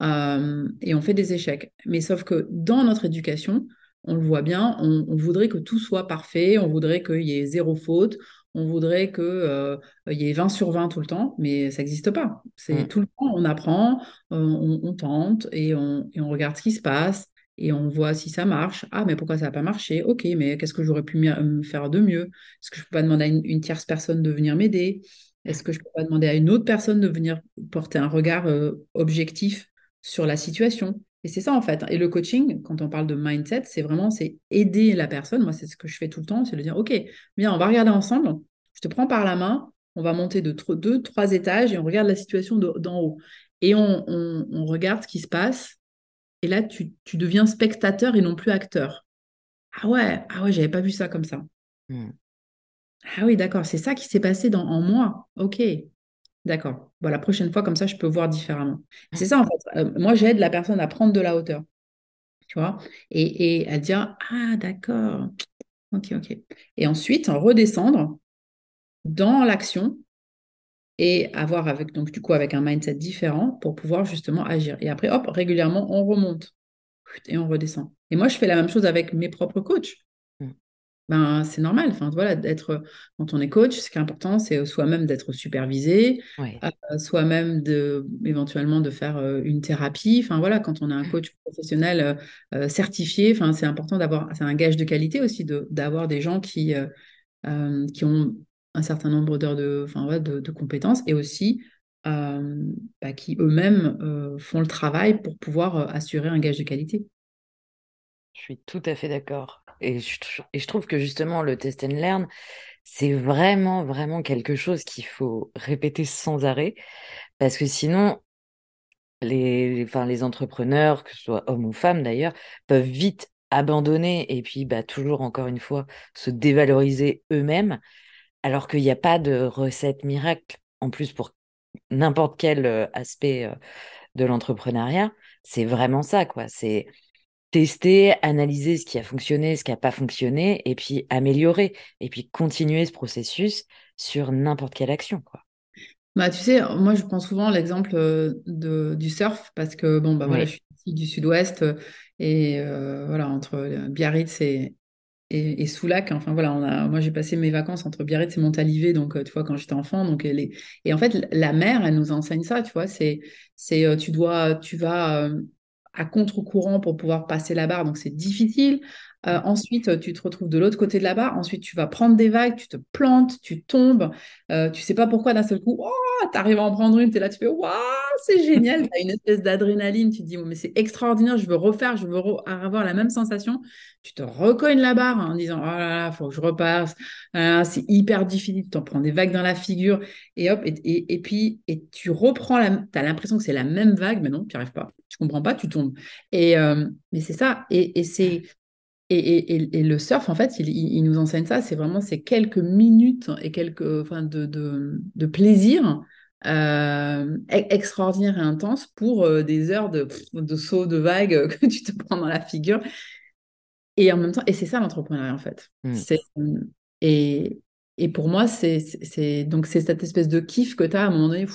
et on fait des échecs. Mais sauf que dans notre éducation, on le voit bien, on, on voudrait que tout soit parfait, on voudrait qu'il y ait zéro faute, on voudrait qu'il euh, y ait 20 sur 20 tout le temps, mais ça n'existe pas. C'est mm. tout le temps, on apprend, euh, on, tente et on, regarde ce qui se passe et on voit si ça marche. Ah, mais pourquoi ça n'a pas marché? Ok, mais qu'est-ce que j'aurais pu me faire de mieux? Est-ce que je ne peux pas demander à une, tierce personne de venir m'aider? Est-ce que je ne peux pas demander à une autre personne de venir porter un regard euh, objectif sur la situation? Et c'est ça en fait. Et le coaching, quand on parle de mindset, c'est vraiment c'est aider la personne. Moi, c'est ce que je fais tout le temps, c'est de dire ok, bien, on va regarder ensemble. Je te prends par la main, on va monter de deux, trois étages et on regarde la situation d'en haut. Et on, regarde ce qui se passe. Et là, tu, deviens spectateur et non plus acteur. Ah ouais, ah ouais, j'avais pas vu ça comme ça. Hmm. Ah oui, d'accord, c'est ça qui s'est passé dans, en moi. Ok, D'accord. Bon, la prochaine fois, comme ça, je peux voir différemment. C'est ça, en fait. Euh, moi, j'aide la personne à prendre de la hauteur. Tu vois et, et à dire Ah, d'accord. Ok, ok. Et ensuite, redescendre dans l'action et avoir avec, donc, du coup, avec un mindset différent pour pouvoir justement agir. Et après, hop, régulièrement, on remonte et on redescend. Et moi, je fais la même chose avec mes propres coachs ben, c'est normal. Enfin, voilà, d'être, quand on est coach, ce qui est important, c'est soi-même d'être supervisé, euh, soi-même de, éventuellement de faire euh, une thérapie. Enfin, voilà, quand on a un mmh. coach professionnel euh, certifié, enfin, c'est important d'avoir, c'est un gage de qualité aussi, de, d'avoir des gens qui, qui ont un certain nombre d'heures de, enfin, de, de, compétences et aussi bah, qui eux-mêmes font le travail pour pouvoir assurer un gage de qualité. Je suis tout à fait d'accord. Et je, trouve que justement, le test and learn, c'est vraiment, vraiment quelque chose qu'il faut répéter sans arrêt. Parce que sinon, les, enfin, les entrepreneurs, que ce soit hommes ou femmes d'ailleurs, peuvent vite abandonner et puis bah, toujours, encore une fois, se dévaloriser eux-mêmes, alors qu'il n'y a pas de recette miracle. En plus, pour n'importe quel aspect de l'entrepreneuriat, c'est vraiment ça, quoi. C'est tester, analyser ce qui a fonctionné, ce qui n'a pas fonctionné, et puis améliorer, et puis continuer ce processus sur n'importe quelle action. Quoi. Bah, tu sais, moi, je prends souvent l'exemple euh, de, du surf, parce que bon, bah, voilà, je suis du sud-ouest, euh, et euh, voilà, entre Biarritz et, et, Soulac. Enfin voilà, on a, moi j'ai passé mes vacances entre Biarritz et Montalivet, donc tu vois quand j'étais enfant. Donc elle est... et en fait la mer, elle nous enseigne ça, tu vois. C'est c'est tu dois, tu vas à contre-courant pour pouvoir passer la barre, donc c'est difficile. Euh, ensuite, tu te retrouves de l'autre côté de la barre. Ensuite, tu vas prendre des vagues, tu te plantes, tu tombes. Euh, tu sais pas pourquoi d'un seul coup, oh, tu arrives à en prendre une, tu es là, tu fais waouh, c'est génial, tu as une espèce d'adrénaline, tu te dis, mais c'est extraordinaire, je veux refaire, je veux avoir la même sensation. Tu te recognes la barre en disant, oh là là, faut que je repasse, ah, c'est hyper difficile, tu t'en prends des vagues dans la figure, et hop, et, et, puis et tu reprends, tu as l'impression que c'est la même vague, mais non, tu n'y arrives pas, tu comprends pas, tu tombes. Et, euh, mais c'est ça, et, c'est et, le surf, en fait, il, nous enseigne ça. C'est vraiment ces quelques minutes et quelques enfin, de, de, plaisir euh, extraordinaire et intense pour euh, des heures de, de saut de vagues que tu te prends dans la figure. Et en même temps, et c'est ça l'entrepreneuriat, en fait. Mmh. C'est, et, et pour moi, c'est, donc c'est cette espèce de kiff que tu as à un moment donné.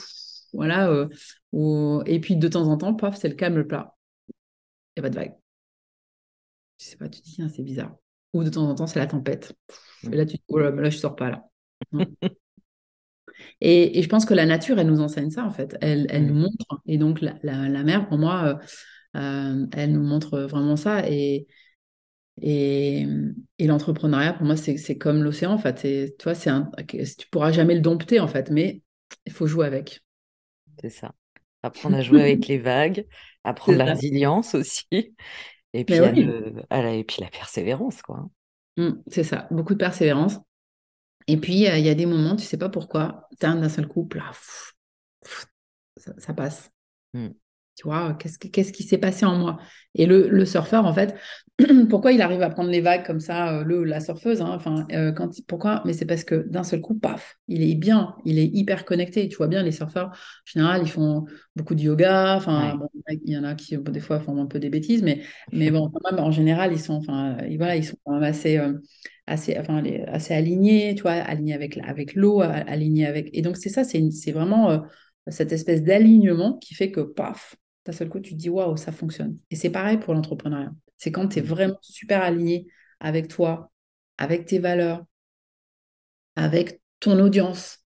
voilà. Euh, et puis de temps en temps, paf, c'est le calme plat. Il n'y a pas de vague je sais pas, tu te dis, c'est bizarre. Ou de temps en temps, c'est la tempête. Et là, tu te dis, oh là, là, je sors pas là. et, je pense que la nature, elle nous enseigne ça, en fait. Elle, elle nous montre. Et donc, la, la, mer, pour moi, euh, euh, elle nous montre vraiment ça. Et, et, et l'entrepreneuriat, pour moi, c'est comme l'océan, en fait. Tu vois, un, tu pourras jamais le dompter, en fait, mais il faut jouer avec. C'est ça. Apprendre à jouer avec les vagues, apprendre la résilience aussi. Et puis, et puis la persévérance, quoi. Mmh, c'est ça, beaucoup de persévérance. Et puis, il y a des moments, tu sais pas pourquoi, d'un seul coup, là, ça, passe. Mmh tu vois, qu'est-ce, qu'est-ce qui s'est passé en moi? Et le, le, surfeur, en fait, pourquoi il arrive à prendre les vagues comme ça, euh, le, la surfeuse, hein, enfin, euh, quand, pourquoi? Mais c'est parce que d'un seul coup, paf, il est bien, il est hyper connecté. Tu vois bien, les surfeurs, en général, ils font beaucoup de yoga, enfin, il y en a qui, des fois, font un peu des bêtises, mais, mais bon, quand même, en général, ils sont, enfin, voilà, ils sont quand même assez... Euh, assez, enfin, assez alignés, tu vois, alignés avec, avec l'eau, alignés avec... Et donc, c'est ça, c'est, c'est vraiment cette espèce d'alignement qui fait que, paf, d'un seul coup, tu te dis waouh, ça fonctionne. Et c'est pareil pour l'entrepreneuriat. C'est quand tu es mmh. vraiment super aligné avec toi, avec tes valeurs, avec ton audience.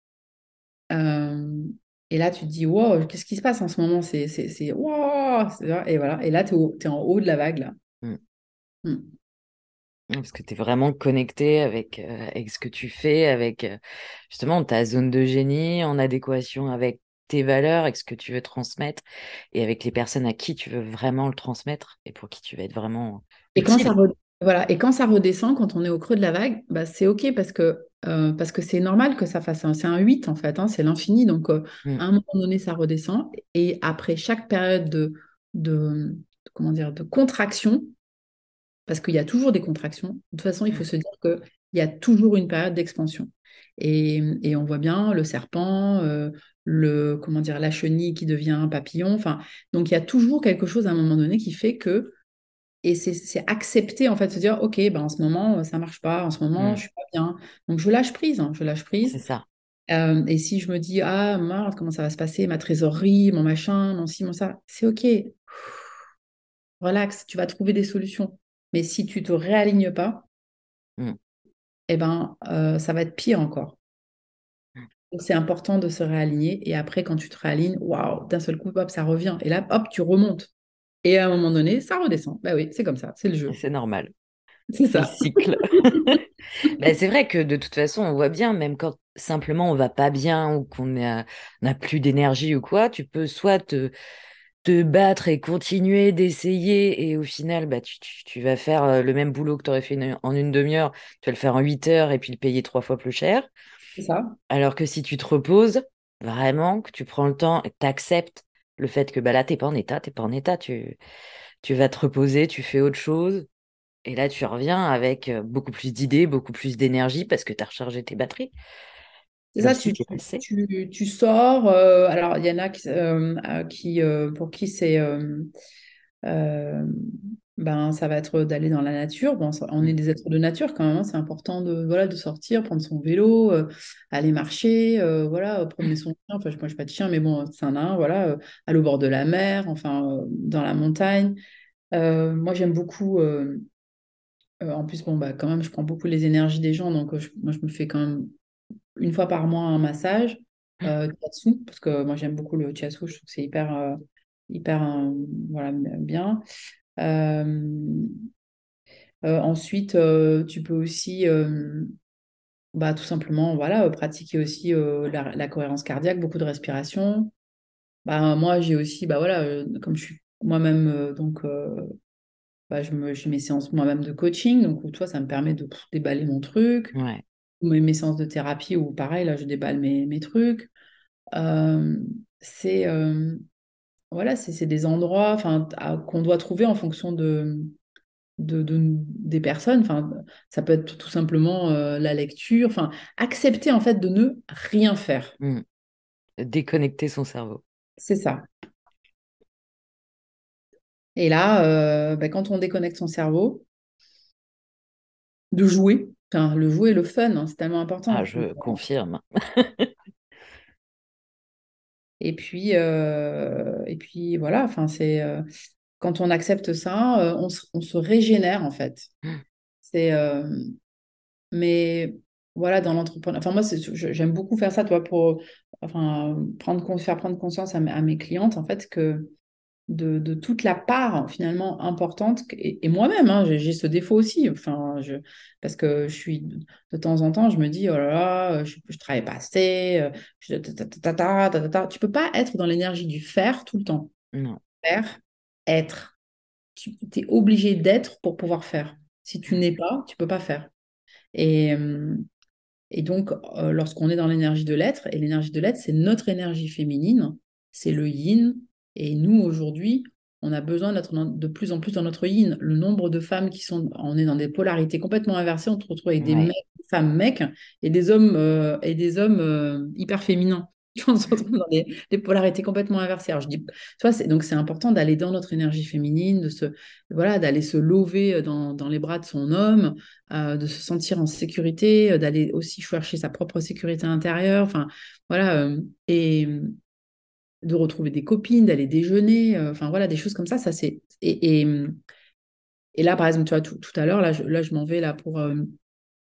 Euh, et là, tu te dis waouh, qu'est-ce qui se passe en ce moment? C'est waouh Et voilà. Et là, tu es, en haut de la vague. là. Mmh. Mmh. Parce que tu es vraiment connecté avec, euh, avec ce que tu fais, avec euh, justement ta zone de génie, en adéquation avec tes valeurs, et ce que tu veux transmettre et avec les personnes à qui tu veux vraiment le transmettre et pour qui tu vas être vraiment. Et quand, ça voilà. et quand ça redescend, quand on est au creux de la vague, bah, c'est OK parce que euh, parce que c'est normal que ça fasse un, c'est un 8 en fait, hein, c'est l'infini. Donc euh, mmh. à un moment donné, ça redescend. Et après chaque période de, de, comment dire, de contraction, parce qu'il y a toujours des contractions, de toute façon, il faut mmh. se dire qu'il y a toujours une période d'expansion. Et, et, on voit bien le serpent, euh, le comment dire la chenille qui devient un papillon. Enfin, donc il y a toujours quelque chose à un moment donné qui fait que et c'est accepter en fait de se dire ok ben en ce moment ça marche pas, en ce moment mmh. je suis pas bien. Donc je lâche prise, hein, je lâche prise. C'est ça. Euh, et si je me dis ah merde comment ça va se passer? Ma trésorerie, mon machin, mon ci, mon ça, c'est ok. Relax, tu vas trouver des solutions. Mais si tu te réalignes pas, mmh. Eh ben euh, ça va être pire encore. Donc, c'est important de se réaligner. Et après, quand tu te réalignes, waouh, d'un seul coup, hop, ça revient. Et là, hop, tu remontes. Et à un moment donné, ça redescend. Bah oui, c'est comme ça, c'est le jeu. C'est normal. C'est ça. Le cycle. bah, c'est vrai que de toute façon, on voit bien, même quand simplement on va pas bien ou qu'on n'a plus d'énergie ou quoi, tu peux soit te, te battre et continuer d'essayer et au final, bah, tu, tu, vas faire euh, le même boulot que tu aurais fait en une demi-heure, tu vas le faire en huit heures et puis le payer trois fois plus cher ça. Alors que si tu te reposes, vraiment, que tu prends le temps et que tu acceptes le fait que bah, là, tu n'es pas en état, tu n'es pas en état, tu, tu vas te reposer, tu fais autre chose. Et là, tu reviens avec euh, beaucoup plus d'idées, beaucoup plus d'énergie parce que tu as rechargé tes batteries. C'est ça, tu, tu, tu, sors. Euh, alors, il y en a qui, euh, qui pour qui c'est ben, ça va être d'aller dans la nature. Bon, on est des êtres de nature quand même, hein. c'est important de, voilà, de sortir, prendre son vélo, euh, aller marcher, euh, voilà, promener son chien. Enfin, moi, je n'ai pas de chien, mais bon, c'est un nain, voilà, euh, aller au bord de la mer, enfin, dans la montagne. moi, j'aime beaucoup. en plus, bon, bah, quand même, je prends beaucoup les énergies des gens, donc moi, je me fais quand même une fois par mois un massage, euh, parce que moi, j'aime beaucoup le chiasu, je trouve que c'est hyper, hyper voilà, bien. Euh, euh, ensuite, euh, tu peux aussi bah, tout simplement voilà, pratiquer aussi la, cohérence cardiaque, beaucoup de respiration. bah, moi, j'ai aussi, bah, voilà, comme je suis moi-même, donc, bah, je me, j'ai mes séances moi-même de coaching, donc toi, ça me permet de déballer mon truc. Ouais. Mes, mes, séances de thérapie, où pareil, là, je déballe mes, mes trucs. c'est voilà, c'est des endroits qu'on doit trouver en fonction de, de, des personnes. Enfin, ça peut être tout simplement euh, la lecture. Enfin, accepter en fait de ne rien faire. Mmh. Déconnecter son cerveau. C'est ça. Et là, euh, bah, quand on déconnecte son cerveau, de jouer. Enfin, le jouer, le fun, hein, c'est tellement important. Ah, je confirme. et puis, euh, et puis voilà. Enfin, c'est quand on accepte ça, euh, on, se, régénère en fait. C'est, euh, mais voilà, dans l'entrepreneuriat. Enfin, moi, j'aime beaucoup faire ça, toi, pour enfin, prendre, faire prendre conscience à, mes clientes, en fait, que de, toute la part finalement importante, et, moi-même, hein, j'ai ce défaut aussi, enfin, je, parce que je suis de temps en temps, je me dis, oh là là, je, ne travaille pas assez, je, tu peux pas être dans l'énergie du faire tout le temps. Non. Faire, être. Tu es obligé d'être pour pouvoir faire. Si tu n'es pas, tu peux pas faire. Et, euh, et donc, euh, lorsqu'on est dans l'énergie de l'être, et l'énergie de l'être, c'est notre énergie féminine, c'est le yin. Et nous, aujourd'hui, on a besoin d'être de plus en plus dans notre yin. Le nombre de femmes qui sont, on est dans des polarités complètement inversées, on se retrouve avec des mecs, femmes mecs et des hommes, euh, et des hommes hyper féminins. on se retrouve dans des, polarités complètement inversées. Alors, je dis, tu donc c'est important d'aller dans notre énergie féminine, de se, voilà, d'aller se lever dans, dans, les bras de son homme, euh, de se sentir en sécurité, euh, d'aller aussi chercher sa propre sécurité intérieure, enfin, voilà, euh, et de retrouver des copines, d'aller déjeuner, enfin, voilà, des choses comme ça, ça c'est, et, et, là, par exemple, tu vois, tout, tout à l'heure, là, je, là, je m'en vais là pour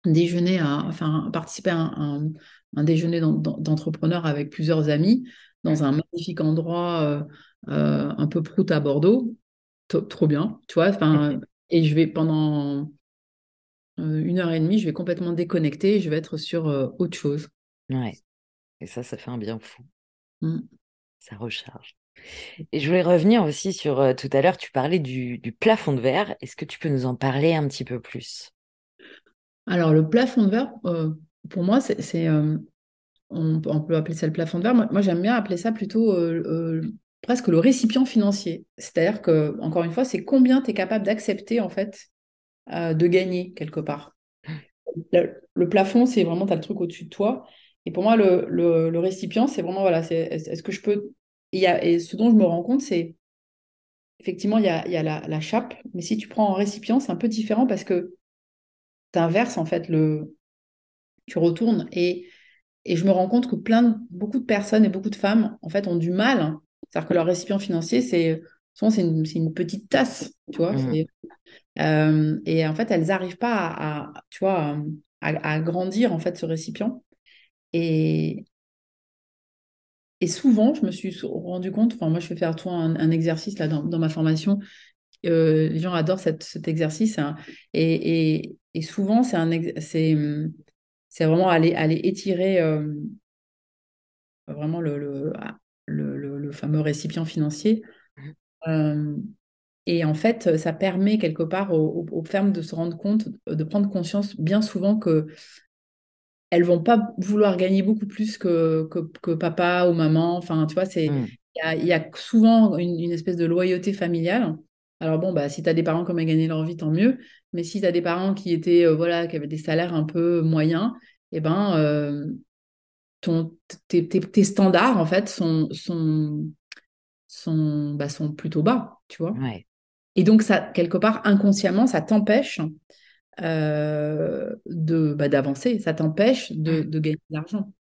déjeuner, à, enfin, participer à un un déjeuner d'entrepreneurs avec plusieurs amis dans un magnifique endroit euh, euh, un peu prout à Bordeaux. Trop bien, tu vois. Et je vais pendant euh, une heure et demie, je vais complètement déconnecter, je vais être sur autre chose. Ouais. Et ça, ça fait un bien fou. Mmh. Ça recharge. Et je voulais revenir aussi sur tout à l'heure, tu parlais du, du plafond de verre. Est-ce que tu peux nous en parler un petit peu plus? Alors, le plafond de verre, pour moi, c'est, euh, on, peut appeler ça le plafond de verre. Moi, j'aime bien appeler ça plutôt presque le récipient financier. C'est-à-dire que, encore une fois, c'est combien tu es capable d'accepter, en fait, de gagner quelque part. Le, plafond, c'est vraiment, tu as le truc au-dessus de toi. Et pour moi, le, récipient, c'est vraiment, voilà, c'est, est-ce que je peux. Il y a, et ce dont je me rends compte, c'est effectivement, il y a, il y a la, la, chape, mais si tu prends un récipient, c'est un peu différent parce que tu inverses en fait le, tu retournes. Et, et je me rends compte que plein beaucoup de personnes et beaucoup de femmes, en fait, ont du mal. Hein. C'est-à-dire que leur récipient financier, c'est souvent c'est une, une, petite tasse, tu vois. Mmh. Euh, et en fait, elles n'arrivent pas à, tu vois, à, à, grandir en fait ce récipient. Et, et souvent, je me suis rendu compte, enfin, moi, je fais faire toi un, exercice là dans, dans ma formation. Euh, les gens adorent cette, cet exercice. Hein. Et, et, et, souvent, c'est un, c'est c'est vraiment aller, aller étirer euh, vraiment le, ah, le, le, le, fameux récipient financier. Mmh. Euh, et en fait, ça permet quelque part aux, aux, femmes de se rendre compte, de prendre conscience bien souvent que elles vont pas vouloir gagner beaucoup plus que, que, papa ou maman. Enfin, tu vois, c'est mmh. il y, a, souvent une, une, espèce de loyauté familiale. Alors bon, bah, si tu as des parents qui ont gagné leur vie, tant mieux. Mais si tu as des parents qui étaient euh, voilà, qui avaient des salaires un peu moyens, eh ben, euh, ton, tes, standards, en fait, sont, sont, sont, bah, sont plutôt bas, tu vois. Et donc, ça, quelque part, inconsciemment, ça t'empêche euh, de bah, d'avancer, ça t'empêche de, de, gagner de l'argent.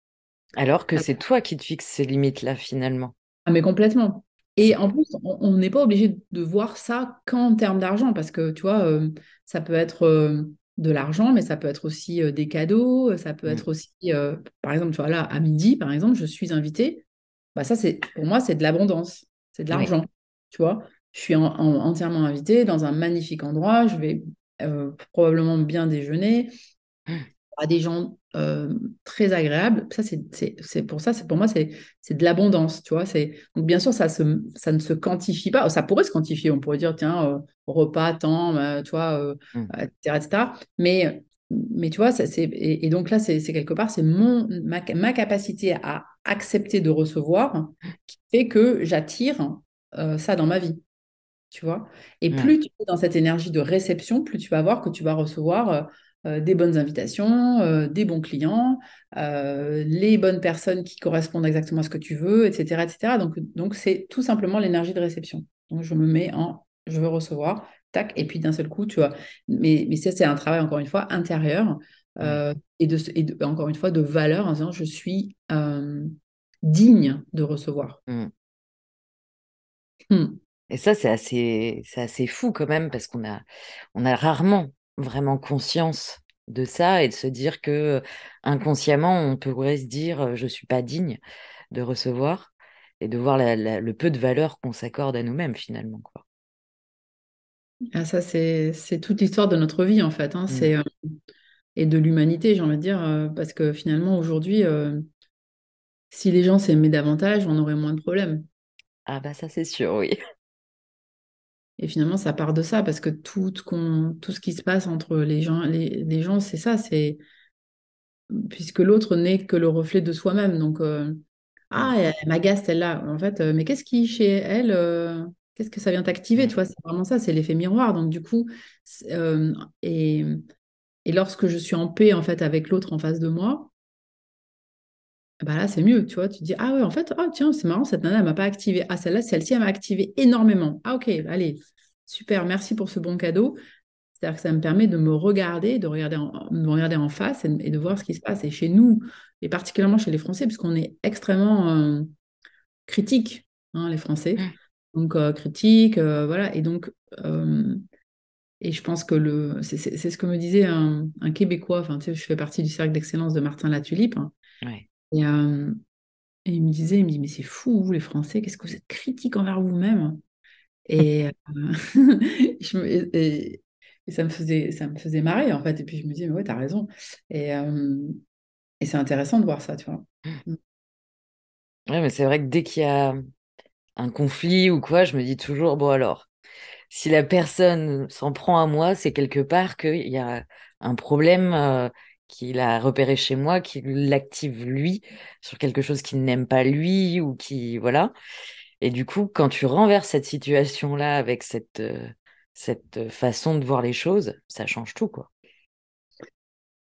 Alors que c'est toi qui te fixes ces limites-là, finalement. Ah, mais complètement. Et en plus, on n'est pas obligé de voir ça qu'en termes d'argent, parce que tu vois, euh, ça peut être euh, de l'argent, mais ça peut être aussi euh, des cadeaux, ça peut mmh. être aussi, par exemple, tu vois, là, à midi, par exemple, je suis invitée. Bah, ça, c'est pour moi, c'est de l'abondance, c'est de l'argent, tu vois. Je suis entièrement invitée dans un magnifique endroit, je vais probablement bien déjeuner. À des gens euh, très agréables. Ça, c'est pour ça, c'est pour moi, c'est de l'abondance, tu vois. Donc, bien sûr, ça, se, ça ne se quantifie pas. Ça pourrait se quantifier. On pourrait dire, tiens, euh, repas, temps, euh, mmh. etc., etc. Mais, mais tu vois, ça, et, et, donc là, c'est quelque part, c'est mon ma, ma, capacité à accepter de recevoir qui fait que j'attire ça dans ma vie. Tu vois Et plus tu es dans cette énergie de réception, plus tu vas voir que tu vas recevoir euh, des bonnes invitations, euh, des bons clients, euh, les bonnes personnes qui correspondent exactement à ce que tu veux, etc. etc. Donc, donc c'est tout simplement l'énergie de réception. Donc, je me mets en je veux recevoir, tac, et puis d'un seul coup, tu vois. Mais, mais ça, c'est un travail, encore une fois, intérieur et, de, et encore une fois, de valeur en disant je suis digne de recevoir. Mmh. Mmh. Et ça, c'est assez, c'est assez fou quand même, parce qu'on a, on a rarement vraiment conscience de ça et de se dire que inconsciemment, on pourrait se dire je suis pas digne de recevoir et de voir le peu de valeur qu'on s'accorde à nous-mêmes finalement. Quoi. Ah, ça, c'est, toute l'histoire de notre vie en fait. Hein. Mmh. C'est, et de l'humanité, j'ai envie de dire, parce que finalement, aujourd'hui, si les gens s'aimaient davantage, on aurait moins de problèmes. Ah bah ça c'est sûr, oui. Et finalement, ça part de ça, parce que tout, tout ce qui se passe entre les gens, les, gens c'est ça, c'est puisque l'autre n'est que le reflet de soi-même. Donc, euh, ah, elle m'agace celle-là. En fait, euh, mais qu'est-ce qui, chez elle, euh, qu'est-ce que ça vient t'activer Tu vois, c'est vraiment ça, c'est l'effet miroir. Donc, du coup, et, et lorsque je suis en paix, en fait, avec l'autre en face de moi, bah là, c'est mieux, tu vois. Tu te dis, ah ouais, en fait, oh, tiens, c'est marrant, cette nana, elle m'a pas activé. Ah, celle-là, celle-ci, elle m'a activé énormément. Ah, ok, allez, super, merci pour ce bon cadeau. C'est-à-dire que ça me permet de me regarder, de regarder en, regarder en face et, de voir ce qui se passe. Et chez nous, et particulièrement chez les Français, puisqu'on est extrêmement euh, critique, hein, les Français. Mmh. Donc, euh, critique, euh, voilà. Et donc, et je pense que le, c'est, ce que me disait un, Québécois. Enfin, tu sais, je fais partie du cercle d'excellence de Martin Latulipe. Hein. Et, il me disait, il me dit, mais c'est fou, vous les Français, qu'est-ce que vous êtes critique envers vous-même? Et, et, ça, me faisait, ça me faisait marrer, en fait. Et puis je me dis, mais ouais, t'as raison. Et, et c'est intéressant de voir ça, tu vois. Mmh. Ouais, mais c'est vrai que dès qu'il y a un conflit ou quoi, je me dis toujours, bon alors, si la personne s'en prend à moi, c'est quelque part qu'il y a un problème qu'il a repéré chez moi, qui l'active lui sur quelque chose qu'il n'aime pas lui ou qui voilà. Et du coup, quand tu renverses cette situation-là avec cette, euh, cette façon de voir les choses, ça change tout, quoi.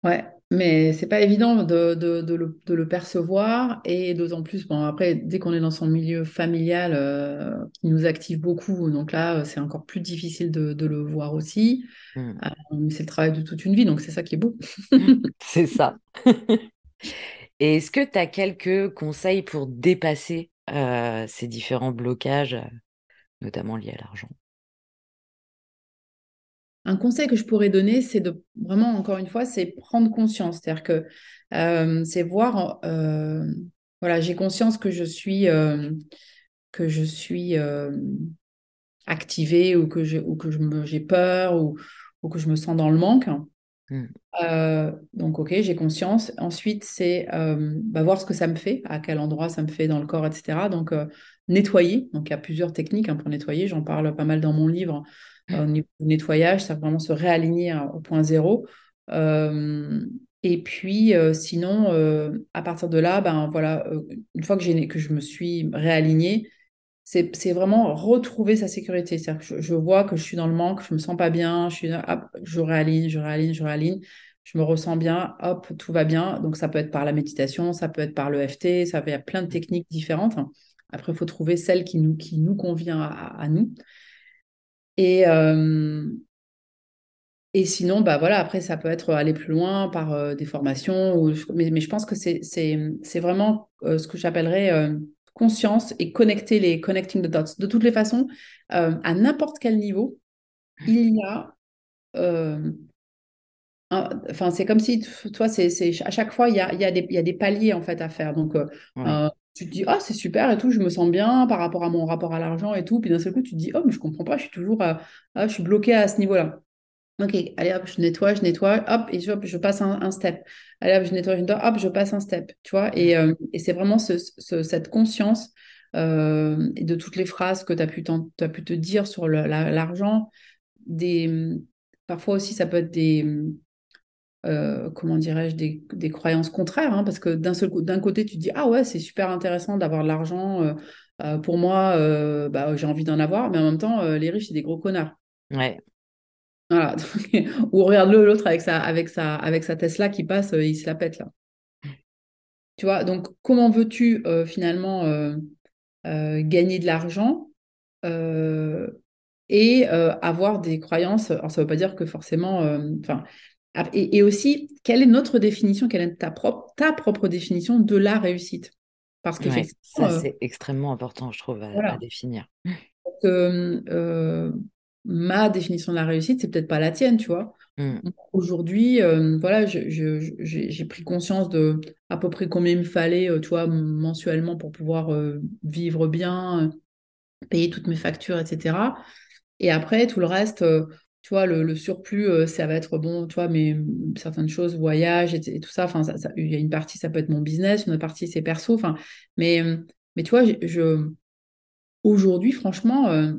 Ouais, mais c'est pas évident de, de, de, le, de, le, percevoir et d'autant plus, bon, après, dès qu'on est dans son milieu familial euh, qui nous active beaucoup, donc là, c'est encore plus difficile de, le voir aussi. Mmh. Euh, c'est le travail de toute une vie, donc c'est ça qui est beau. c'est ça. et est-ce que tu as quelques conseils pour dépasser euh, ces différents blocages, notamment liés à l'argent? Un conseil que je pourrais donner, c'est de vraiment, encore une fois, c'est prendre conscience. C'est-à-dire que euh, c'est voir, euh, voilà, j'ai conscience que je suis, que je suis activée ou que j'ai peur ou, ou, que je me sens dans le manque. Mmh. Euh, donc, ok, j'ai conscience. Ensuite, c'est euh, bah, voir ce que ça me fait, à quel endroit ça me fait dans le corps, etc. Donc, euh, nettoyer. Donc, il y a plusieurs techniques hein, pour nettoyer. J'en parle pas mal dans mon livre. Au niveau du nettoyage, ça vraiment se réaligner hein, au point zéro. et puis, sinon, à partir de là, ben voilà, une fois que, que je me suis réalignée, c'est vraiment retrouver sa sécurité. C'est-à-dire que je, vois que je suis dans le manque, je me sens pas bien, je, je réaligne, je réaligne, je réaligne, je me ressens bien, hop, tout va bien. Donc ça peut être par la méditation, ça peut être par le FT, ça il y a plein de techniques différentes. Après, il faut trouver celle qui nous convient à, nous. Et, euh, et sinon, bah voilà, après, ça peut être aller plus loin par euh, des formations. Ou, mais, mais, je pense que c'est vraiment euh, ce que j'appellerais conscience et connecter les connecting the dots. De toutes les façons, à n'importe quel niveau, il y a. Enfin, c'est comme si, toi, c'est à chaque fois, il y a, y, a y a des paliers en fait à faire. Donc, tu te dis, oh, c'est super et tout, je me sens bien par rapport à mon rapport à l'argent et tout. Puis d'un seul coup, tu te dis, oh, mais je comprends pas, je suis toujours, je suis bloqué à ce niveau-là. Ok, allez hop, je nettoie, je nettoie, hop, et je, je passe un, step. Allez hop, je nettoie, je nettoie, hop, je passe un step. Tu vois, et, euh, c'est vraiment cette conscience euh, de toutes les phrases que tu as, pu te dire sur l'argent. parfois aussi, ça peut être des, euh, comment dirais-je, des, croyances contraires, hein, parce que d'un seul d'un côté, tu te dis, ah ouais, c'est super intéressant d'avoir de l'argent. pour moi, bah, j'ai envie d'en avoir, mais en même temps, les riches, c'est des gros connards. Ouais. Voilà. Ou regarde-le l'autre avec sa, avec, sa, avec sa Tesla qui passe, euh, il se la pète là. Tu vois, donc comment veux-tu euh, finalement euh, gagner de l'argent et avoir des croyances? Alors ça ne veut pas dire que forcément. Enfin, et, aussi, quelle est notre définition, quelle est ta propre, ta propre définition de la réussite? Parce que ça, c'est extrêmement important, je trouve, à, à définir. Donc, ma définition de la réussite, c'est peut-être pas la tienne, tu vois? Mm. Aujourd'hui, euh, voilà, j'ai pris conscience de à peu près combien il me fallait, euh, tu vois, mensuellement pour pouvoir euh, vivre bien, payer toutes mes factures, etc. Et après, tout le reste, tu vois, le, surplus, ça va être bon, tu vois, mais certaines choses, voyage et, tout ça, enfin, il y a une partie, ça peut être mon business, une autre partie, c'est perso, enfin, mais, mais tu vois, je, aujourd'hui, franchement,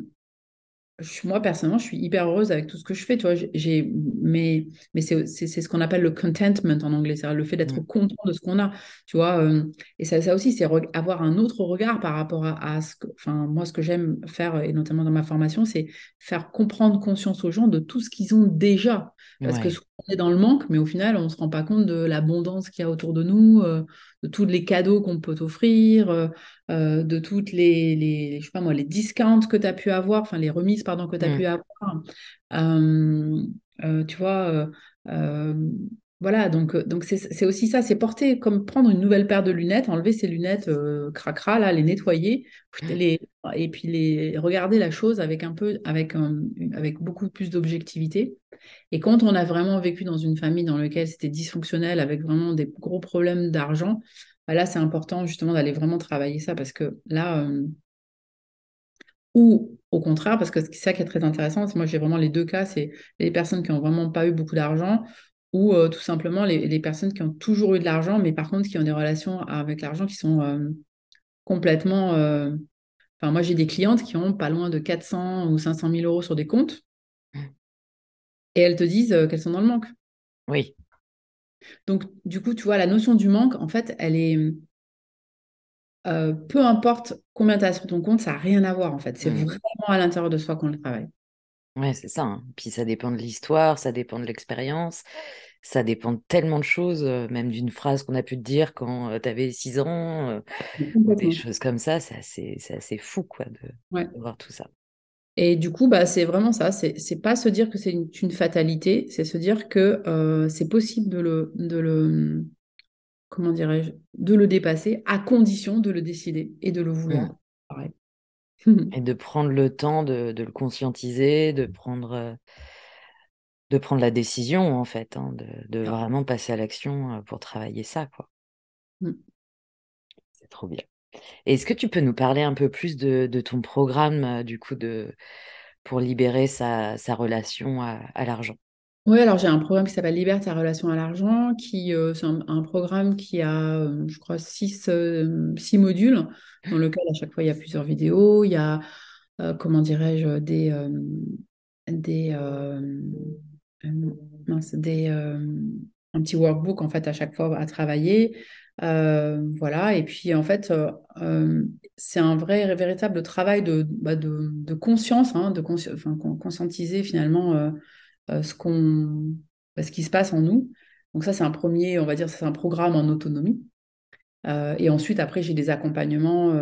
moi, personnellement, je suis hyper heureuse avec tout ce que je fais. Tu vois, j'ai, mais mais c'est, ce qu'on appelle le contentment en anglais, c'est le fait d'être mmh. content de ce qu'on a. Tu vois, euh, et ça, ça aussi, c'est avoir un autre regard par rapport à, ce que, enfin, moi, ce que j'aime faire, et notamment dans ma formation, c'est faire comprendre conscience aux gens de tout ce qu'ils ont déjà. Parce que on est dans le manque, mais au final, on ne se rend pas compte de l'abondance qu'il y a autour de nous, euh, de tous les cadeaux qu'on peut offrir, euh, euh, de toutes les, les, je sais pas moi, les discounts que tu as pu avoir, enfin les remises, pardon, que tu as mmh. pu avoir. tu vois, voilà, donc donc c'est aussi ça, c'est porter comme prendre une nouvelle paire de lunettes, enlever ses lunettes cracra, là, les nettoyer, les, et puis les regarder la chose avec un peu, avec, avec beaucoup plus d'objectivité. Et quand on a vraiment vécu dans une famille dans laquelle c'était dysfonctionnel, avec vraiment des gros problèmes d'argent, bah là, c'est important justement d'aller vraiment travailler ça parce que là, euh, ou au contraire, parce que c'est ça qui est très intéressant, moi j'ai vraiment les deux cas, c'est les personnes qui n'ont vraiment pas eu beaucoup d'argent ou euh, tout simplement les, personnes qui ont toujours eu de l'argent, mais par contre qui ont des relations avec l'argent qui sont euh, complètement... Enfin, moi j'ai des clientes qui ont pas loin de 400 ou 500 000 euros sur des comptes et elles te disent qu'elles sont dans le manque. Oui. Donc, du coup, tu vois, la notion du manque, en fait, elle est. Euh, peu importe combien tu as sur ton compte, ça n'a rien à voir, en fait. C'est mmh. vraiment à l'intérieur de soi qu'on le travaille. Ouais, c'est ça. Hein. Puis ça dépend de l'histoire, ça dépend de l'expérience, ça dépend de tellement de choses, euh, même d'une phrase qu'on a pu te dire quand tu avais 6 ans, des choses comme ça. C'est assez, assez, fou, quoi, de voir tout ça. Et du coup, bah, c'est vraiment ça. C'est pas se dire que c'est une, fatalité, c'est se dire que euh, c'est possible de le, de le comment dirais-je, de le dépasser à condition de le décider et de le vouloir. Mmh. et de prendre le temps de, le conscientiser, de prendre, euh, de prendre la décision en fait, hein, de, vraiment passer à l'action pour travailler ça, quoi. Mmh. C'est trop bien. Est-ce que tu peux nous parler un peu plus de, ton programme, du coup, de, pour libérer sa, relation à, l'argent? Oui, alors j'ai un programme qui s'appelle Libère ta relation à l'argent, qui euh, c'est un, programme qui a, euh, je crois, six, six, modules, dans lequel à chaque fois il y a plusieurs vidéos, il y a, comment dirais-je, des, des, un petit workbook en fait à chaque fois à travailler. Euh, voilà, et puis en fait, euh, euh, c'est un vrai, véritable travail de, bah, de, conscience, hein, de conscientiser finalement ce, qu'on, bah, ce qui se passe en nous. Donc ça, c'est un premier, on va dire, c'est un programme en autonomie. et ensuite, après, j'ai des accompagnements,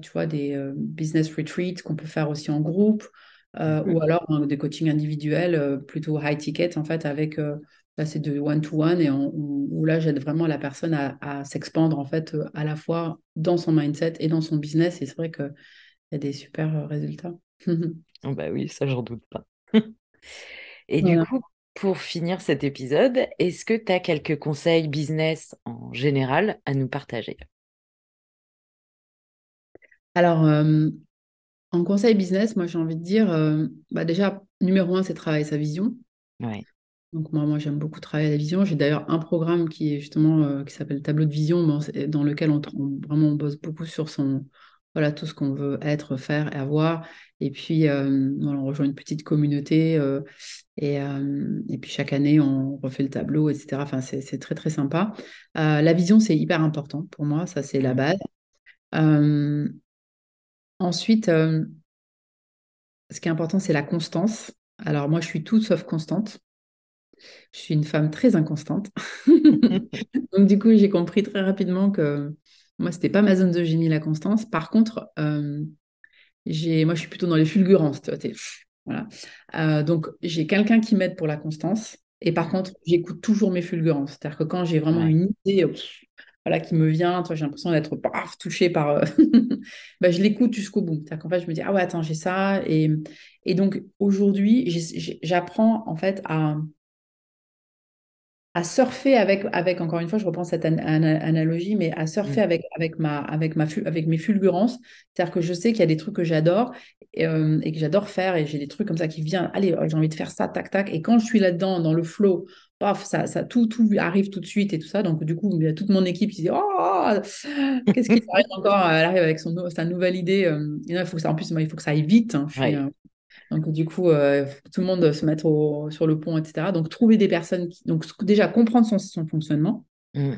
tu vois, des business retreats qu'on peut faire aussi en groupe, ou alors hein, des coachings individuels, plutôt high ticket, en fait, avec Là, c'est de one-to-one et où là, j'aide vraiment la personne à, s'expandre en fait euh, à la fois dans son mindset et dans son business. Et c'est vrai qu'il y a des super euh, résultats. oh bah oui, ça, j'en doute pas. et du coup, pour finir cet épisode, est-ce que tu as quelques conseils business en général à nous partager? Alors, euh, en conseil business, moi, j'ai envie de dire, bah déjà, numéro un, c'est travailler sa vision. Donc moi, moi j'aime beaucoup travailler la vision. J'ai d'ailleurs un programme qui est justement euh, qui s'appelle Tableau de vision, dans lequel on, vraiment on bosse beaucoup sur son voilà tout ce qu'on veut être, faire et avoir. Et puis euh, on rejoint une petite communauté euh, et, et, puis chaque année on refait le tableau, etc. Enfin c'est très très sympa. la vision c'est hyper important pour moi, ça c'est la base. ensuite, ce qui est important c'est la constance. Alors moi je suis toute sauf constante. Je suis une femme très inconstante. Donc, du coup, j'ai compris très rapidement que moi, c'était pas ma zone de génie, la constance. Par contre, euh, j'ai, moi, je suis plutôt dans les fulgurances. Voilà. Euh, donc, j'ai quelqu'un qui m'aide pour la constance. Et par contre, j'écoute toujours mes fulgurances. C'est-à-dire que quand j'ai vraiment une idée voilà, qui me vient, j'ai l'impression d'être touchée par. Euh, bah, je l'écoute jusqu'au bout. C'est-à-dire qu'en fait, je me dis, ah ouais, attends, j'ai ça. Et, et donc, aujourd'hui, j'apprends en fait à à surfer avec, avec, encore une fois, je reprends cette analogie, mais à surfer mm. avec, avec, ma, avec, ma, avec mes fulgurances. C'est-à-dire que je sais qu'il y a des trucs que j'adore euh, et, que j'adore faire et j'ai des trucs comme ça qui viennent, allez, j'ai envie de faire ça, tac, tac. Et quand je suis là-dedans, dans le flow, paf, ça, ça, tout, tout arrive tout de suite et tout ça. Donc, du coup, il y a toute mon équipe qui dit Oh, qu'est-ce qui arrive encore? Elle arrive avec son, sa nouvelle idée. Euh, il faut que ça, en plus, il faut que ça aille vite. Hein. Donc, du coup, euh, tout le monde se mettre sur le pont, etc. Donc, trouver des personnes qui. Donc, déjà, comprendre son, son fonctionnement mm.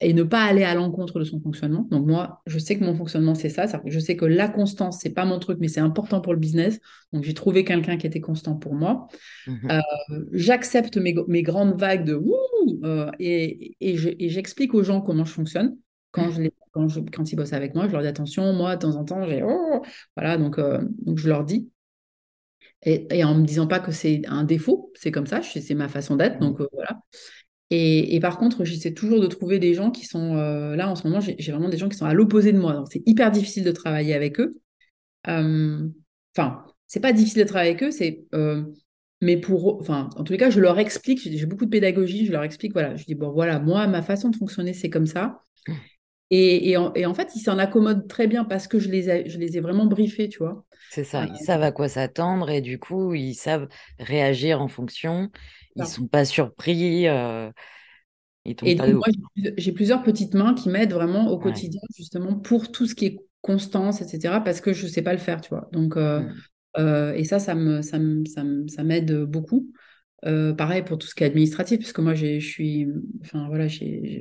et ne pas aller à l'encontre de son fonctionnement. Donc, moi, je sais que mon fonctionnement, c'est ça. Je sais que la constance, c'est pas mon truc, mais c'est important pour le business. Donc, j'ai trouvé quelqu'un qui était constant pour moi. Mm-hmm. Euh, j'accepte mes, mes, grandes vagues de wouh euh, et, et j'explique aux gens comment je fonctionne. Quand, je les, quand, je, quand ils bossent avec moi, je leur dis attention, moi, de temps en temps, j'ai. Oh, voilà, donc, donc je leur dis. Et, en me disant pas que c'est un défaut, c'est comme ça, c'est ma façon d'être, donc euh, voilà. Et, par contre, j'essaie toujours de trouver des gens qui sont euh, là en ce moment, j'ai vraiment des gens qui sont à l'opposé de moi, donc c'est hyper difficile de travailler avec eux. Euh, enfin, c'est pas difficile de travailler avec eux, c'est mais pour, enfin, en tous les cas, je leur explique, j'ai beaucoup de pédagogie, je leur explique, voilà, je dis, bon, voilà, moi, ma façon de fonctionner, c'est comme ça. Et, en, fait, ils s'en accommodent très bien parce que je les, ai, je les ai vraiment briefés, tu vois. C'est ça, ils savent à quoi s'attendre et du coup, ils savent réagir en fonction. Ils ne sont pas surpris. Euh, et donc, moi, j'ai plusieurs petites mains qui m'aident vraiment au quotidien, justement, pour tout ce qui est constance, etc., parce que je ne sais pas le faire, tu vois. Donc, euh, mmh. euh, et ça, ça m'aide ça, ça m'aide beaucoup. Euh, pareil pour tout ce qui est administratif, parce que moi, je suis, enfin voilà,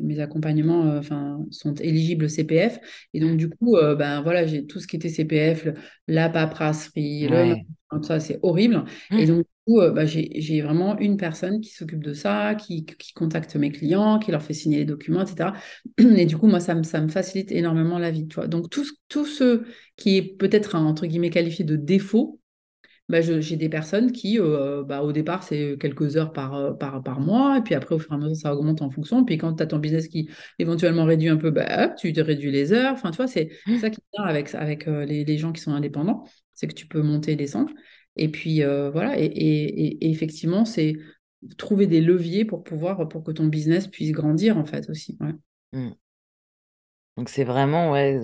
mes accompagnements, euh, enfin, sont éligibles au CPF, et donc du coup, euh, ben voilà, j'ai tout ce qui était CPF, la paperasserie, ça, c'est horrible. Et mmh. donc du coup, bah, j'ai vraiment une personne qui s'occupe de ça, qui, qui, contacte mes clients, qui leur fait signer les documents, etc. Et du coup, moi, ça me, ça me facilite énormément la vie, tu vois. Donc tout, tout ce qui est peut-être entre guillemets qualifié de défaut, bah, j'ai des personnes qui, euh, bah, au départ, c'est quelques heures par, euh, par, par, mois, et puis après, au fur et à mesure, ça augmente en fonction. Puis quand tu as ton business qui éventuellement réduit un peu, bah, tu te réduis les heures. Enfin, tu vois, c'est mmh. ça qui est bien avec, avec euh, les, les, gens qui sont indépendants, c'est que tu peux monter et descendre. Et puis, voilà, et, et, effectivement, c'est trouver des leviers pour pouvoir, pour que ton business puisse grandir, en fait, aussi. Mmh. Donc, c'est vraiment, ouais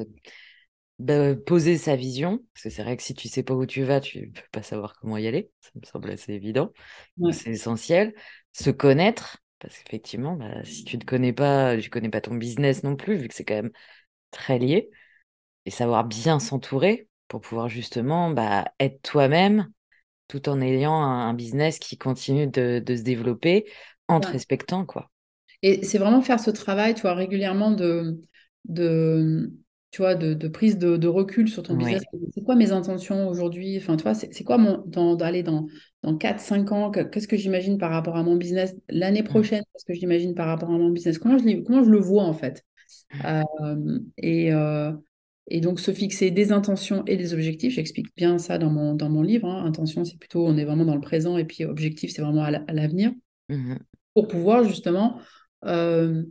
bah, poser sa vision, parce que c'est vrai que si tu sais pas où tu vas, tu peux pas savoir comment y aller, ça me semble assez évident. C'est essentiel. Se connaître, parce qu'effectivement, bah, si tu ne connais pas, tu connais pas ton business non plus, vu que c'est quand même très lié, et savoir bien s'entourer pour pouvoir justement bah, être toi-même tout en ayant un, business qui continue de, se développer en te respectant. quoi. Et c'est vraiment faire ce travail, tu vois, régulièrement de, de tu vois, de, prise de, recul sur ton business. C'est quoi mes intentions aujourd'hui? Enfin, tu vois, c'est quoi mon d'aller dans, dans 4-5 ans? Qu'est-ce que j'imagine par rapport à mon business l'année mmh. prochaine? Qu'est-ce que j'imagine par rapport à mon business? Comment je, comment je le vois en fait? Mmh. euh, et, euh, et donc se fixer des intentions et des objectifs. J'explique bien ça dans mon, dans mon livre. Hein. Intention, c'est plutôt on est vraiment dans le présent et puis objectif, c'est vraiment à l'avenir. Mmh Pour pouvoir justement, euh,